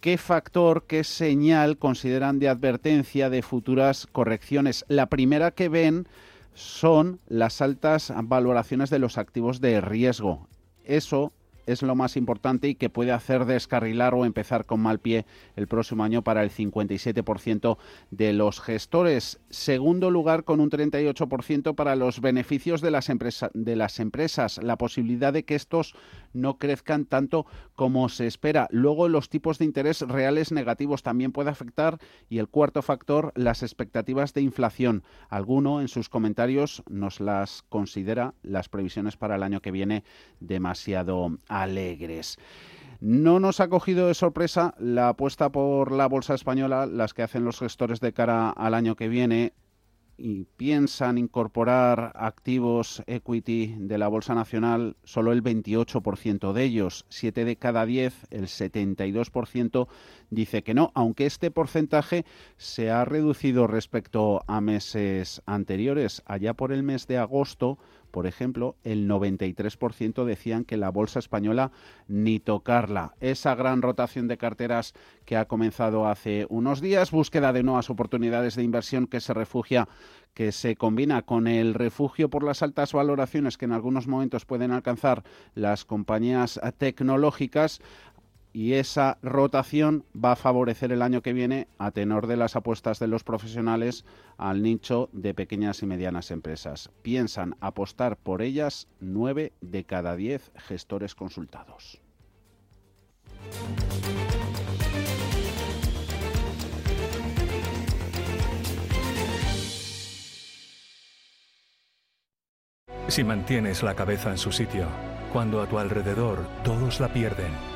¿Qué factor, qué señal consideran de advertencia de futuras correcciones? La primera que ven son las altas valoraciones de los activos de riesgo. Eso es lo más importante y que puede hacer descarrilar o empezar con mal pie el próximo año para el 57% de los gestores. Segundo lugar, con un 38% para los beneficios de las, de las empresas, la posibilidad de que estos no crezcan tanto como se espera. Luego, los tipos de interés reales negativos también puede afectar. Y el cuarto factor, las expectativas de inflación. Alguno en sus comentarios nos las considera las previsiones para el año que viene demasiado alegres. No nos ha cogido de sorpresa la apuesta por la bolsa española, las que hacen los gestores de cara al año que viene y piensan incorporar activos equity de la Bolsa Nacional, solo el 28% de ellos, 7 de cada 10, el 72% dice que no, aunque este porcentaje se ha reducido respecto a meses anteriores. Allá por el mes de agosto, por ejemplo, el 93% decían que la bolsa española ni tocarla. Esa gran rotación de carteras que ha comenzado hace unos días, búsqueda de nuevas oportunidades de inversión que se refugia que se combina con el refugio por las altas valoraciones que en algunos momentos pueden alcanzar las compañías tecnológicas, y esa rotación va a favorecer el año que viene, a tenor de las apuestas de los profesionales, al nicho de pequeñas y medianas empresas. Piensan apostar por ellas nueve de cada diez gestores consultados. Si mantienes la cabeza en su sitio, cuando a tu alrededor todos la pierden,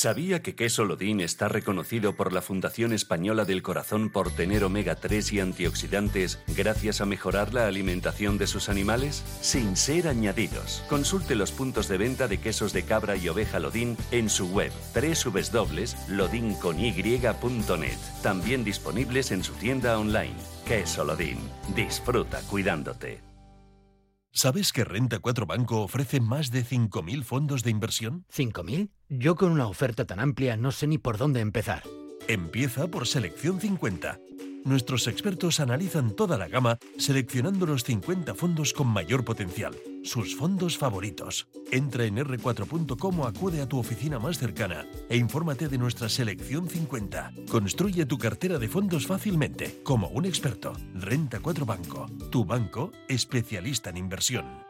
¿Sabía que queso Lodín está reconocido por la Fundación Española del Corazón por tener omega 3 y antioxidantes gracias a mejorar la alimentación de sus animales? Sin ser añadidos. Consulte los puntos de venta de quesos de cabra y oveja Lodín en su web www.lodincony.net. También disponibles en su tienda online. Queso Lodín. Disfruta cuidándote. ¿Sabes que Renta 4 Banco ofrece más de 5.000 fondos de inversión? ¿5.000? Yo con una oferta tan amplia no sé ni por dónde empezar. Empieza por Selección 50. Nuestros expertos analizan toda la gama seleccionando los 50 fondos con mayor potencial, sus fondos favoritos. Entra en r4.com o acude a tu oficina más cercana e infórmate de nuestra Selección 50. Construye tu cartera de fondos fácilmente, como un experto. Renta 4 Banco, tu banco especialista en inversión.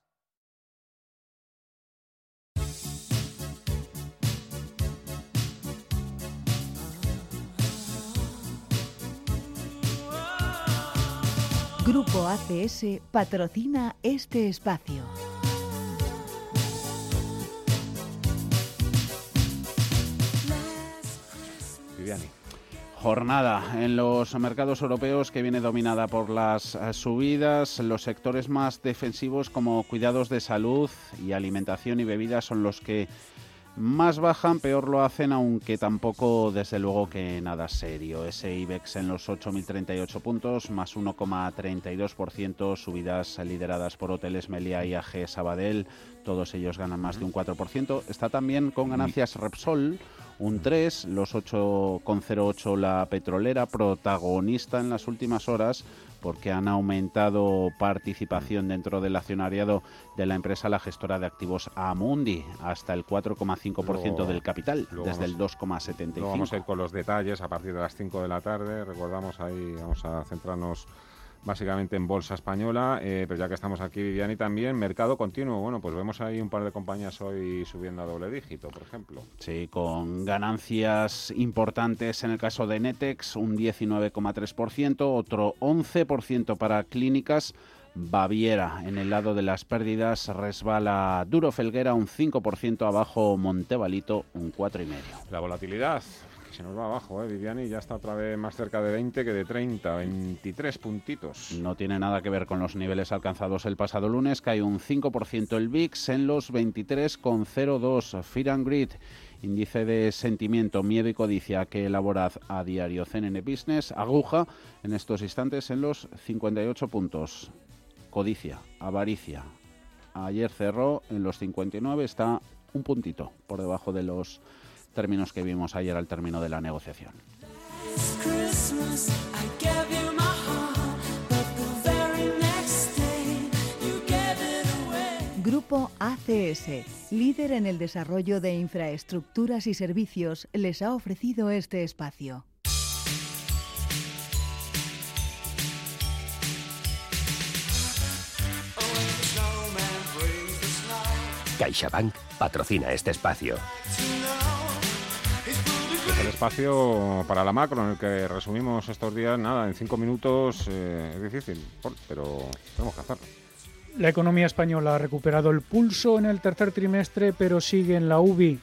Grupo ACS patrocina este espacio. Viviani. Jornada en los mercados europeos que viene dominada por las eh, subidas. Los sectores más defensivos como cuidados de salud y alimentación y bebidas son los que más bajan, peor lo hacen, aunque tampoco desde luego que nada serio. Ese IBEX en los 8.038 puntos, más 1,32%, subidas lideradas por Hoteles Melia y AG Sabadell, todos ellos ganan más de un 4%. Está también con ganancias Repsol, un 3, los 8,08 la petrolera, protagonista en las últimas horas porque han aumentado participación dentro del accionariado de la empresa, la gestora de activos Amundi, hasta el 4,5% del capital, desde el 2,75%. Vamos a ir con los detalles a partir de las 5 de la tarde. Recordamos ahí, vamos a centrarnos básicamente en bolsa española, eh, pero ya que estamos aquí, Viviani, también mercado continuo. Bueno, pues vemos ahí un par de compañías hoy subiendo a doble dígito, por ejemplo. Sí, con ganancias importantes en el caso de Netex, un 19,3%, otro 11% para clínicas. Baviera en el lado de las pérdidas resbala Duro Felguera un 5% abajo Montevalito un 4,5%. La volatilidad se nos va abajo, ¿eh? Viviani ya está otra vez más cerca de 20 que de 30, 23 puntitos. No tiene nada que ver con los niveles alcanzados el pasado lunes, cae un 5% el VIX en los 23,02. Fear and Grid, índice de sentimiento, miedo y codicia que elabora a diario CNN Business, aguja en estos instantes en los 58 puntos. Codicia, avaricia. Ayer cerró en los 59, está un puntito por debajo de los términos que vimos ayer al término de la negociación. Grupo ACS, líder en el desarrollo de infraestructuras y servicios, les ha ofrecido este espacio. CaixaBank patrocina este espacio. Espacio para la macro en el que resumimos estos días, nada, en cinco minutos eh, es difícil, pero tenemos que hacerlo. La economía española ha recuperado el pulso en el tercer trimestre, pero sigue en la UBI.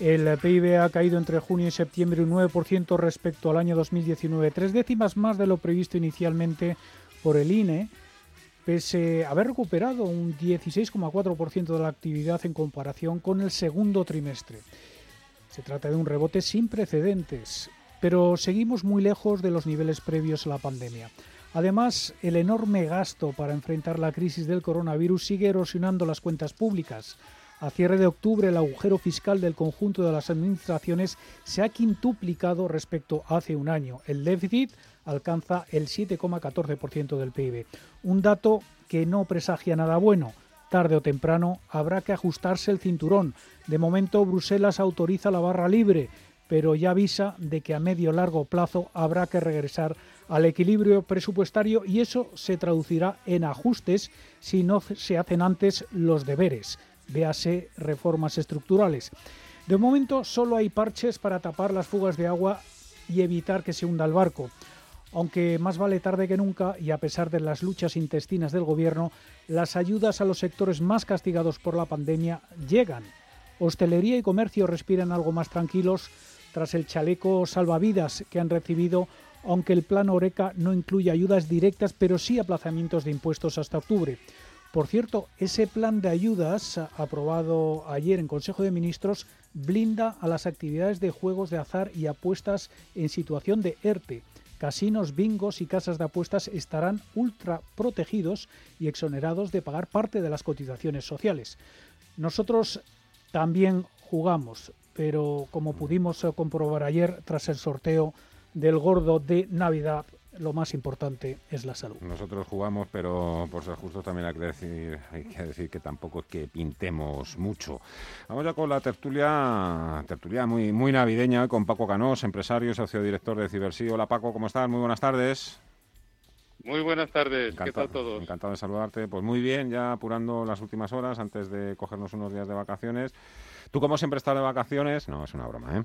El PIB ha caído entre junio y septiembre un 9% respecto al año 2019, tres décimas más de lo previsto inicialmente por el INE pese a haber recuperado un 16,4% de la actividad en comparación con el segundo trimestre. Se trata de un rebote sin precedentes, pero seguimos muy lejos de los niveles previos a la pandemia. Además, el enorme gasto para enfrentar la crisis del coronavirus sigue erosionando las cuentas públicas. A cierre de octubre, el agujero fiscal del conjunto de las administraciones se ha quintuplicado respecto a hace un año. El déficit alcanza el 7,14% del PIB. Un dato que no presagia nada bueno. Tarde o temprano habrá que ajustarse el cinturón. De momento, Bruselas autoriza la barra libre, pero ya avisa de que a medio largo plazo habrá que regresar al equilibrio presupuestario y eso se traducirá en ajustes si no se hacen antes los deberes, véase reformas estructurales. De momento solo hay parches para tapar las fugas de agua y evitar que se hunda el barco aunque más vale tarde que nunca y a pesar de las luchas intestinas del Gobierno, las ayudas a los sectores más castigados por la pandemia llegan. Hostelería y comercio respiran algo más tranquilos tras el chaleco salvavidas que han recibido, aunque el plan Oreca no incluye ayudas directas, pero sí aplazamientos de impuestos hasta octubre. Por cierto, ese plan de ayudas aprobado ayer en Consejo de Ministros blinda a las actividades de juegos de azar y apuestas en situación de ERTE. Casinos, bingos y casas de apuestas estarán ultra protegidos y exonerados de pagar parte de las cotizaciones sociales. Nosotros también jugamos, pero como pudimos comprobar ayer tras el sorteo del gordo de Navidad, lo más importante es la salud. Nosotros jugamos, pero por ser justos también hay que decir, hay que, decir que tampoco es que pintemos mucho. Vamos ya con la tertulia, tertulia muy, muy navideña con Paco Canós, empresario, socio director de Cibersí. Hola Paco, ¿cómo estás? Muy buenas tardes. Muy buenas tardes, ¿qué tal todos? Encantado de saludarte. Pues muy bien, ya apurando las últimas horas antes de cogernos unos días de vacaciones. ¿Tú como siempre estás de vacaciones? No, es una broma, ¿eh?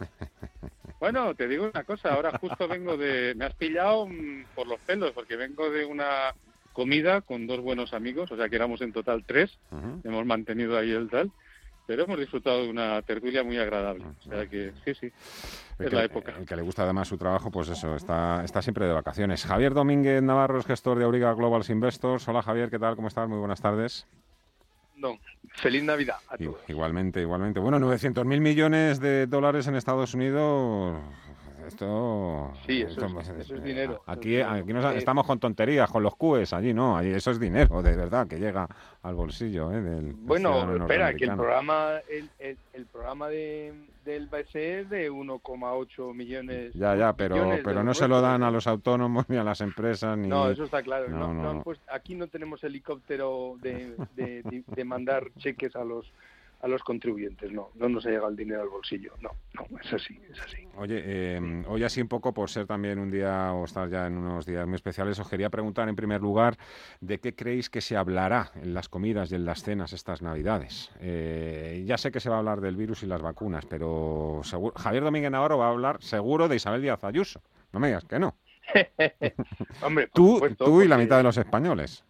Bueno, te digo una cosa, ahora justo vengo de... Me has pillado por los pelos, porque vengo de una comida con dos buenos amigos, o sea que éramos en total tres, hemos mantenido ahí el tal, pero hemos disfrutado de una tertulia muy agradable, o sea que sí, sí, es la época. El que le gusta además su trabajo, pues eso, está, está siempre de vacaciones. Javier Domínguez Navarro es gestor de Auriga Global Investors. Hola Javier, ¿qué tal? ¿Cómo estás? Muy buenas tardes. No. Feliz Navidad a todos. Igualmente, igualmente. Bueno, 900 mil millones de dólares en Estados Unidos. Esto. Sí, eso, es, dinero. Aquí, aquí estamos con tonterías, con los CUEs, allí no, allí eso es dinero, de verdad, que llega al bolsillo ¿eh? del. Bueno, espera, que el programa, el, el, programa de, del BCE es de 1,8 millones. Ya, ya, pero, pero no se lo dan a los autónomos ni a las empresas. Ni... No, eso está claro. No, pues aquí no tenemos helicóptero de, de, de mandar cheques a los a los contribuyentes, no, no nos ha llegado el dinero al bolsillo, no, no, es así, es así. Oye, eh, hoy así un poco por ser también un día o estar ya en unos días muy especiales, os quería preguntar en primer lugar de qué creéis que se hablará en las comidas y en las cenas estas Navidades. Eh, ya sé que se va a hablar del virus y las vacunas, pero Javier Domínguez Navarro va a hablar seguro de Isabel Díaz Ayuso, no me digas que no. Hombre, tú, tú y la mitad de los españoles.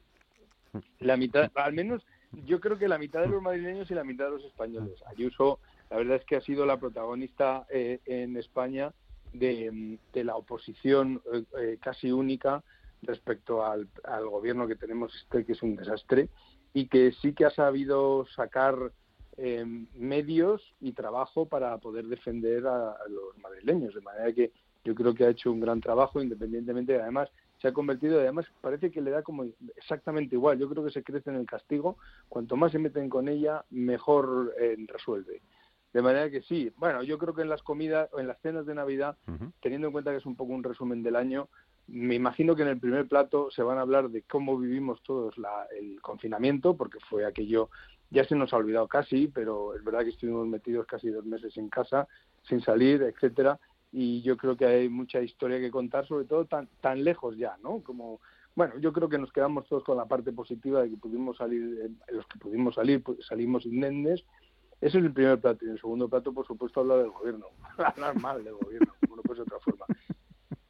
La mitad, al menos yo creo que la mitad de los madrileños y la mitad de los españoles. Ayuso, la verdad es que ha sido la protagonista eh, en España de, la oposición eh, eh, casi única respecto al, gobierno que tenemos, este, que es un desastre, y que sí que ha sabido sacar medios y trabajo para poder defender a, a, los madrileños. De manera que yo creo que ha hecho un gran trabajo, independientemente de además se ha convertido y además parece que le da como exactamente igual. Yo creo que se crece en el castigo. Cuanto más se meten con ella, mejor eh, resuelve. De manera que sí, bueno, yo creo que en las comidas o en las cenas de Navidad, teniendo en cuenta que es un poco un resumen del año, me imagino que en el primer plato se van a hablar de cómo vivimos todos la, el confinamiento, porque fue aquello, ya se nos ha olvidado casi, pero es verdad que estuvimos metidos casi dos meses en casa, sin salir, etcétera, y yo creo que hay mucha historia que contar, sobre todo tan, tan lejos ya, ¿no? Como, bueno, yo creo que nos quedamos todos con la parte positiva de que pudimos salir, eh, los que pudimos salir, pues salimos indemnes. Ese es el primer plato. Y en el segundo plato, por supuesto, hablar del gobierno. hablar mal del gobierno, como no puede ser de otra forma.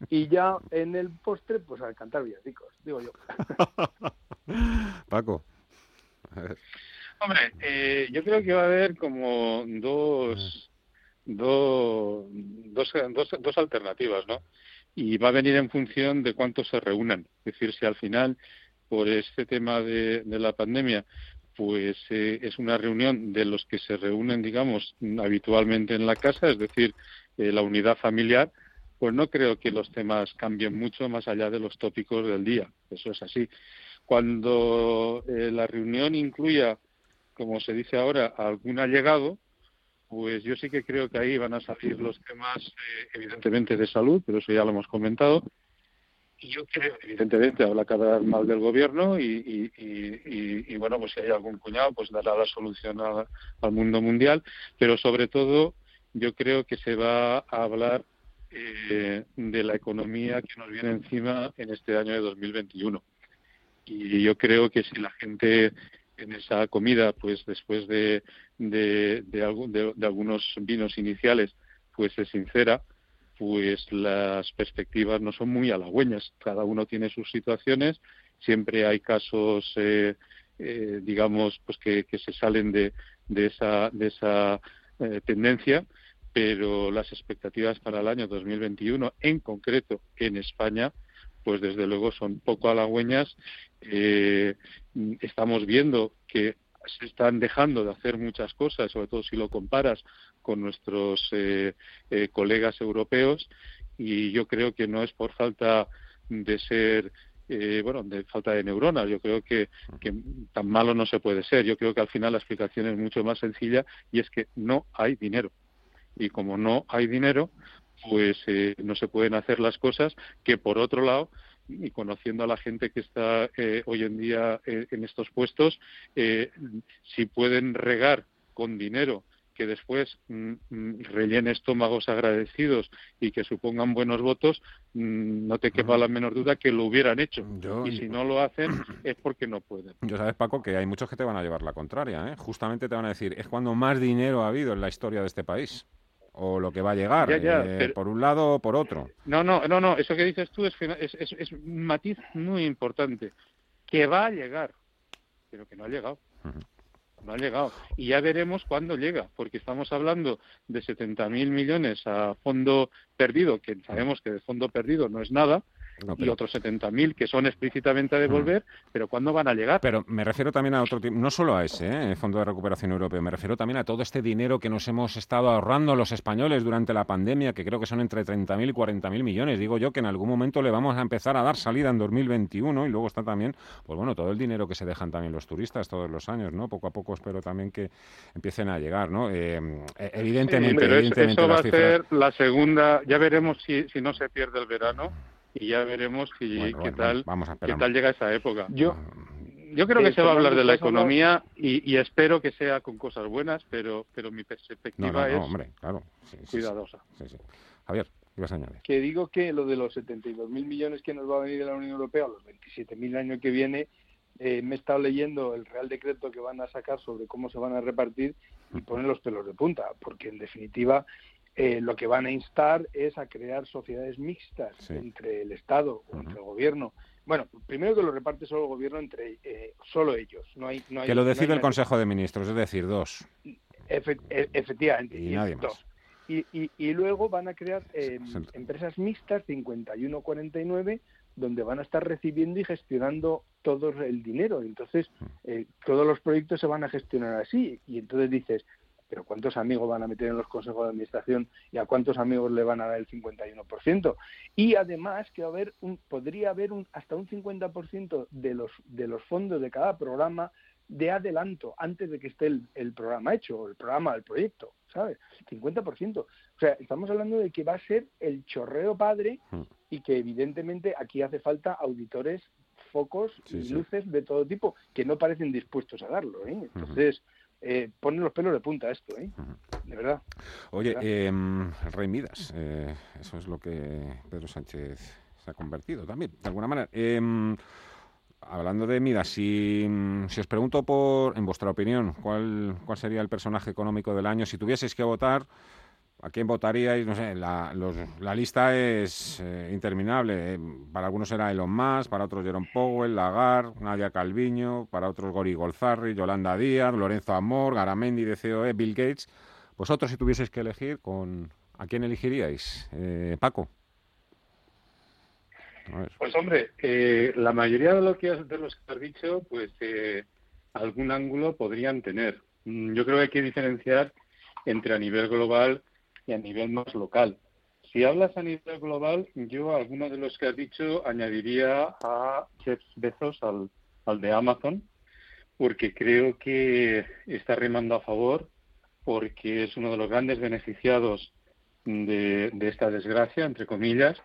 Y ya en el postre, pues al cantar villancicos, digo yo. Paco. Hombre, eh, yo creo que va a haber como dos dos, dos, dos, alternativas, ¿no? Y va a venir en función de cuántos se reúnan. Es decir, si al final por este tema de, la pandemia, pues eh, es una reunión de los que se reúnen, digamos, habitualmente en la casa, es decir, eh, la unidad familiar, pues no creo que los temas cambien mucho más allá de los tópicos del día. Eso es así. Cuando eh, la reunión incluya, como se dice ahora, algún allegado, pues yo sí que creo que ahí van a salir los temas, eh, evidentemente, de salud, pero eso ya lo hemos comentado. Y yo creo, evidentemente, habla cada vez mal del gobierno y, y, bueno, pues si hay algún cuñado, pues dará la solución al mundo mundial. Pero sobre todo, yo creo que se va a hablar eh, de la economía que nos viene encima en este año de 2021. Y yo creo que si la gente en esa comida, pues después de, de, de, de algunos vinos iniciales, pues es sincera, pues las perspectivas no son muy halagüeñas. Cada uno tiene sus situaciones, siempre hay casos, eh, eh, digamos, pues que, se salen de, de esa, de esa eh, tendencia, pero las expectativas para el año 2021, en concreto en España, pues desde luego son poco halagüeñas. Eh, estamos viendo que se están dejando de hacer muchas cosas, sobre todo si lo comparas con nuestros eh, eh, colegas europeos, y yo creo que no es por falta de ser bueno, de falta de neuronas. Yo creo que, que, tan malo no se puede ser. Yo creo que al final la explicación es mucho más sencilla y es que no hay dinero. Y como no hay dinero, pues eh, no se pueden hacer las cosas que por otro lado y conociendo a la gente que está eh, hoy en día eh, en estos puestos, si pueden regar con dinero que después mm, mm, rellene estómagos agradecidos y que supongan buenos votos, mm, no te quepa la menor duda que lo hubieran hecho. y si no lo hacen es porque no pueden. Yo sabes, Paco, que hay muchos que te van a llevar la contraria. Justamente te van a decir, es cuando más dinero ha habido en la historia de este país o lo que va a llegar, eh, por un lado o por otro. No, no, no, no, eso que dices tú es, es, es, un matiz muy importante, que va a llegar, pero que no ha llegado. No ha llegado. Y ya veremos cuándo llega, porque estamos hablando de 70.000 millones a fondo perdido, que sabemos que de fondo perdido no es nada, y otros 70.000 que son explícitamente a devolver, pero ¿cuándo van a llegar? Pero me refiero también a otro tipo, no solo a ese, ¿eh? Fondo de Recuperación Europeo, me refiero también a todo este dinero que nos hemos estado ahorrando los españoles durante la pandemia, que creo que son entre 30.000 y 40.000 millones. Digo yo que en algún momento le vamos a empezar a dar salida en 2021 y luego está también, pues bueno, todo el dinero que se dejan también los turistas todos los años, ¿no? Poco a poco espero también que empiecen a llegar, ¿no? Eh, evidentemente, evidentemente eso va a ser la segunda, ya veremos si, si no se pierde el verano y ya veremos qué, tal, qué tal llega esa época. Yo, yo creo que se va a hablar de la economía y, espero que sea con cosas buenas, pero, pero mi perspectiva es hombre, claro. cuidadosa. Javier, ibas a añadir. Que digo que lo de los 72.000 millones que nos va a venir de la Unión Europea, los 27.000 el año que viene, eh, me he estado leyendo el Real Decreto que van a sacar sobre cómo se van a repartir y ponen los pelos de punta, porque en definitiva eh, lo que van a instar es a crear sociedades mixtas entre el Estado o entre el gobierno. Bueno, primero que lo reparte solo el gobierno entre eh, solo ellos. No hay, no hay, que lo decide el Consejo de Ministros, es decir, dos. E, efectivamente. Y, nadie más. Y, y, luego van a crear eh, empresas mixtas 51-49 donde van a estar recibiendo y gestionando todo el dinero. Entonces, todos los proyectos se van a gestionar así. Y entonces dices, pero ¿cuántos amigos van a meter en los consejos de administración y a cuántos amigos le van a dar el 51%? Y además que haber un, podría haber un, hasta un 50% de los, de los fondos de cada programa de adelanto antes de que esté el, programa hecho, o el programa, el proyecto, ¿sabes? 50%. O sea, estamos hablando de que va a ser el chorreo padre hmm. y que evidentemente aquí hace falta auditores, focos y luces de todo tipo que no parecen dispuestos a darlo. ¿eh? Entonces, eh, ponen los pelos de punta esto, ¿eh? De verdad. Oye, Eh, Rey Midas, eh, eso es lo que Pedro Sánchez se ha convertido también, de alguna manera. Em, hablando de Midas, si, si, os pregunto por, en vuestra opinión, ¿cuál, ¿cuál sería el personaje económico del año? Si tuvieseis que votar, ¿A quién votaríais? No sé, la, la lista es eh, interminable. Para algunos era Elon Musk, para otros Jerome Powell, Lagarde, Nadia Calviño, para otros Gori Golzarri, Yolanda Díaz, Lorenzo Amor, Garamendi de COE, Bill Gates. Vosotros, si tuvieseis que elegir, con ¿a quién elegiríais? Eh, Paco. Pues hombre, eh, la mayoría de, lo que, de los que has dicho, pues eh, algún ángulo podrían tener. Mm, yo creo que hay que diferenciar entre a nivel global a nivel más local. Si hablas a nivel global, yo a algunos de los que has dicho añadiría a Jeff Bezos, al, al de Amazon, porque creo que está remando a favor, porque es uno de los grandes beneficiados de, de esta desgracia, entre comillas,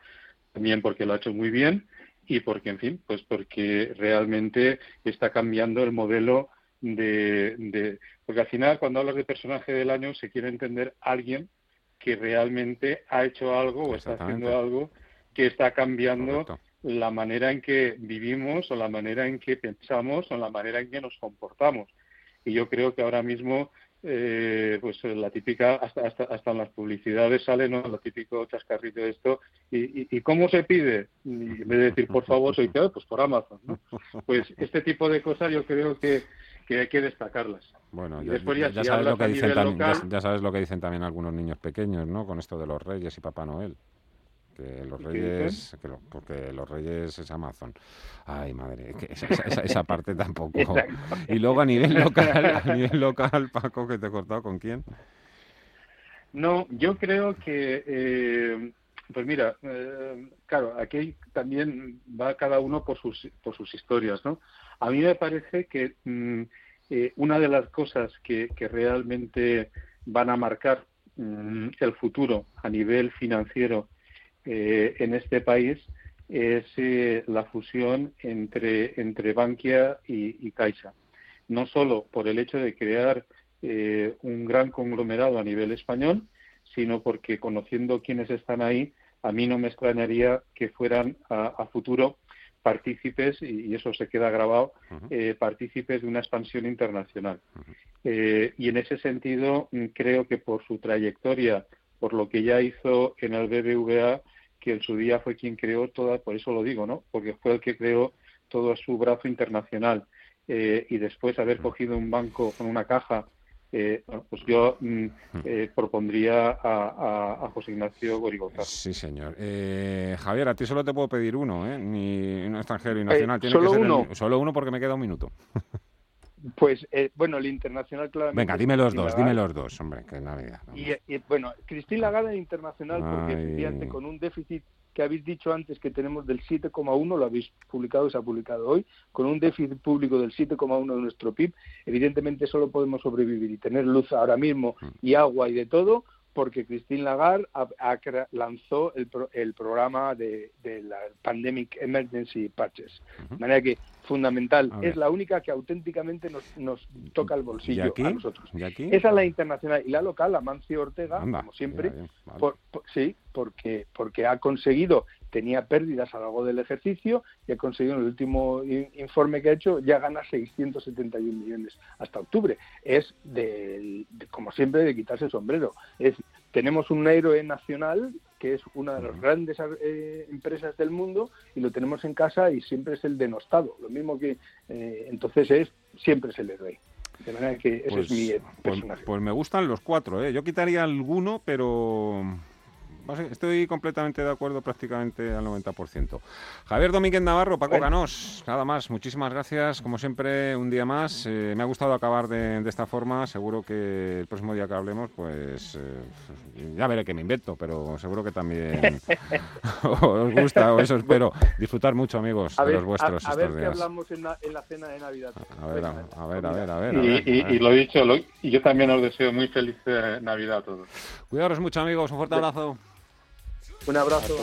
también porque lo ha hecho muy bien y porque, en fin, pues porque realmente está cambiando el modelo de, de, porque al final cuando hablas de personaje del año se quiere entender alguien que realmente ha hecho algo o está haciendo algo que está cambiando la manera en que vivimos o la manera en que pensamos o la manera en que nos comportamos. Y yo creo que ahora mismo eh, pues la típica, hasta, hasta, hasta en las publicidades sale ¿no? lo típico chascarrito de esto, ¿Y, y, cómo se pide? Y en vez de decir, por favor, soy yo, pues por Amazon, ¿no? Pues este tipo de cosas yo creo que, que hay que destacarlas. Bueno, ya, ya, sabes lo que dicen ya, sabes lo que dicen también algunos niños pequeños, ¿no? Con esto de los reyes y Papá Noel. Que los reyes que porque los reyes es Amazon. Ay madre que esa, esa, parte tampoco. Y luego a nivel local a nivel local Paco que te he cortado con quién no yo creo que eh, pues mira eh, claro aquí también va cada uno por sus por sus historias no a mí me parece que mm, eh, una de las cosas que, realmente van a marcar mm, el futuro a nivel financiero eh, en este país es eh, la fusión entre, entre Bankia y, Caixa. No solo por el hecho de crear un gran conglomerado a nivel español, sino porque conociendo quiénes están ahí, a mí no me extrañaría que fueran a, futuro partícipes, y, eso se queda grabado, partícipes de una expansión internacional. y en ese sentido, mm, creo que por su trayectoria, por lo que ya hizo en el BBVA, que en su día fue quien creó toda, por eso lo digo, ¿no? Porque fue el que creó todo su brazo internacional eh, y después haber cogido un banco con una caja, eh, pues yo mm, eh, propondría a, José Ignacio Gorigota. Sí, señor. Javier, a ti solo te puedo pedir uno, ¿eh? Ni un extranjero y nacional. Tiene ¿Solo uno? solo uno porque me queda un minuto. Pues, eh, bueno, el internacional, claramente. Venga, dime los dos, dime los dos, hombre, que Navidad. Y, y, bueno, Cristina Lagarde internacional, porque efectivamente con un déficit que habéis dicho antes que tenemos del 7,1, lo habéis publicado, se ha publicado hoy, con un déficit público del 7,1 de nuestro PIB, evidentemente solo podemos sobrevivir y tener luz ahora mismo y agua y de todo porque Christine Lagarde lanzó el, el programa de, la Pandemic Emergency Patches. De manera que fundamental, es la única que auténticamente nos, nos toca el bolsillo a nosotros. Esa es la internacional y la local, la Mancio Ortega, como siempre, sí, porque, porque ha conseguido tenía pérdidas a lo largo del ejercicio y ha conseguido en el último informe que ha hecho ya gana 671 millones hasta octubre. Es de, como siempre de quitarse el sombrero. Es tenemos un héroe nacional que es una de las grandes eh, empresas del mundo y lo tenemos en casa y siempre es el denostado. Lo mismo que eh, entonces es siempre es el héroe. De manera que ese es pues, mi pues, pues, me gustan los cuatro. ¿eh? Yo quitaría alguno, pero Estoy completamente de acuerdo prácticamente al 90%. Javier Domínguez Navarro, Paco Ganós, nada más, muchísimas gracias. Como siempre, un día más. Eh, me ha gustado acabar de, esta forma. Seguro que el próximo día que hablemos, pues eh, ya veré que me invento, pero seguro que también os gusta, o eso espero. Disfrutar mucho, amigos, de los vuestros. A, ver qué hablamos en la, cena de Navidad. A ver, a, ver, a ver, a ver. Y, lo he dicho, y yo también os deseo muy feliz eh, Navidad a todos. Cuidaros mucho, amigos. Un fuerte abrazo. Un abrazo.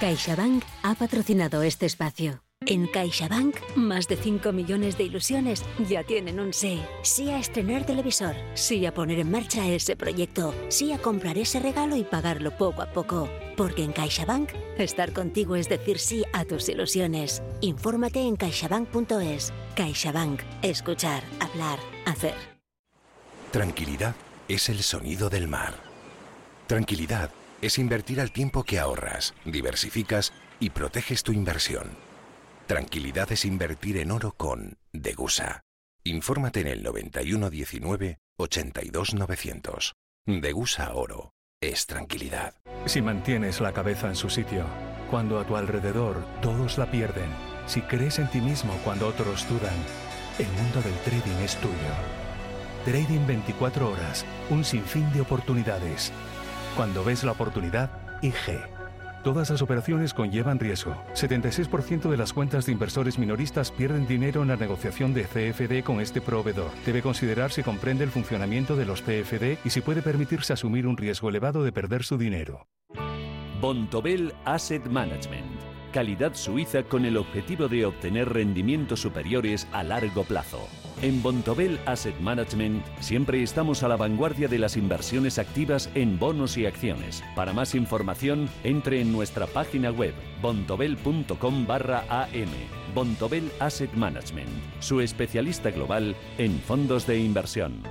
CaixaBank ha patrocinado este espacio. En CaixaBank, más de 5 millones de ilusiones ya tienen un sí. Sí a estrenar televisor, sí a poner en marcha ese proyecto, sí a comprar ese regalo y pagarlo poco a poco. Porque en CaixaBank, estar contigo es decir sí a tus ilusiones. Infórmate en caixabank.es. CaixaBank. Escuchar, hablar, hacer. Tranquilidad es el sonido del mar. Tranquilidad es invertir al tiempo que ahorras, diversificas y proteges tu inversión. Tranquilidad es invertir en oro con Degusa. Infórmate en el 9119 82900. Degusa Oro. es tranquilidad. Si mantienes la cabeza en su sitio, cuando a tu alrededor todos la pierden, si crees en ti mismo cuando otros dudan, el mundo del trading es tuyo. Trading 24 horas, un sinfín de oportunidades. Cuando ves la oportunidad, IG. Todas las operaciones conllevan riesgo. 76% de las cuentas de inversores minoristas pierden dinero en la negociación de CFD con este proveedor. Debe considerar si comprende el funcionamiento de los CFD y si puede permitirse asumir un riesgo elevado de perder su dinero. Bontobel Asset Management. Calidad suiza con el objetivo de obtener rendimientos superiores a largo plazo. En Bontobel Asset Management siempre estamos a la vanguardia de las inversiones activas en bonos y acciones. Para más información, entre en nuestra página web bontobel.com barra am. Bontobel Asset Management, su especialista global en fondos de inversión.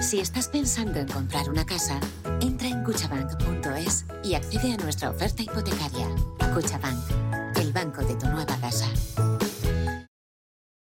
Si estás pensando en comprar una casa, entra en cuchabank.es y accede a nuestra oferta hipotecaria. Cuchabank, el banco de tu nueva casa.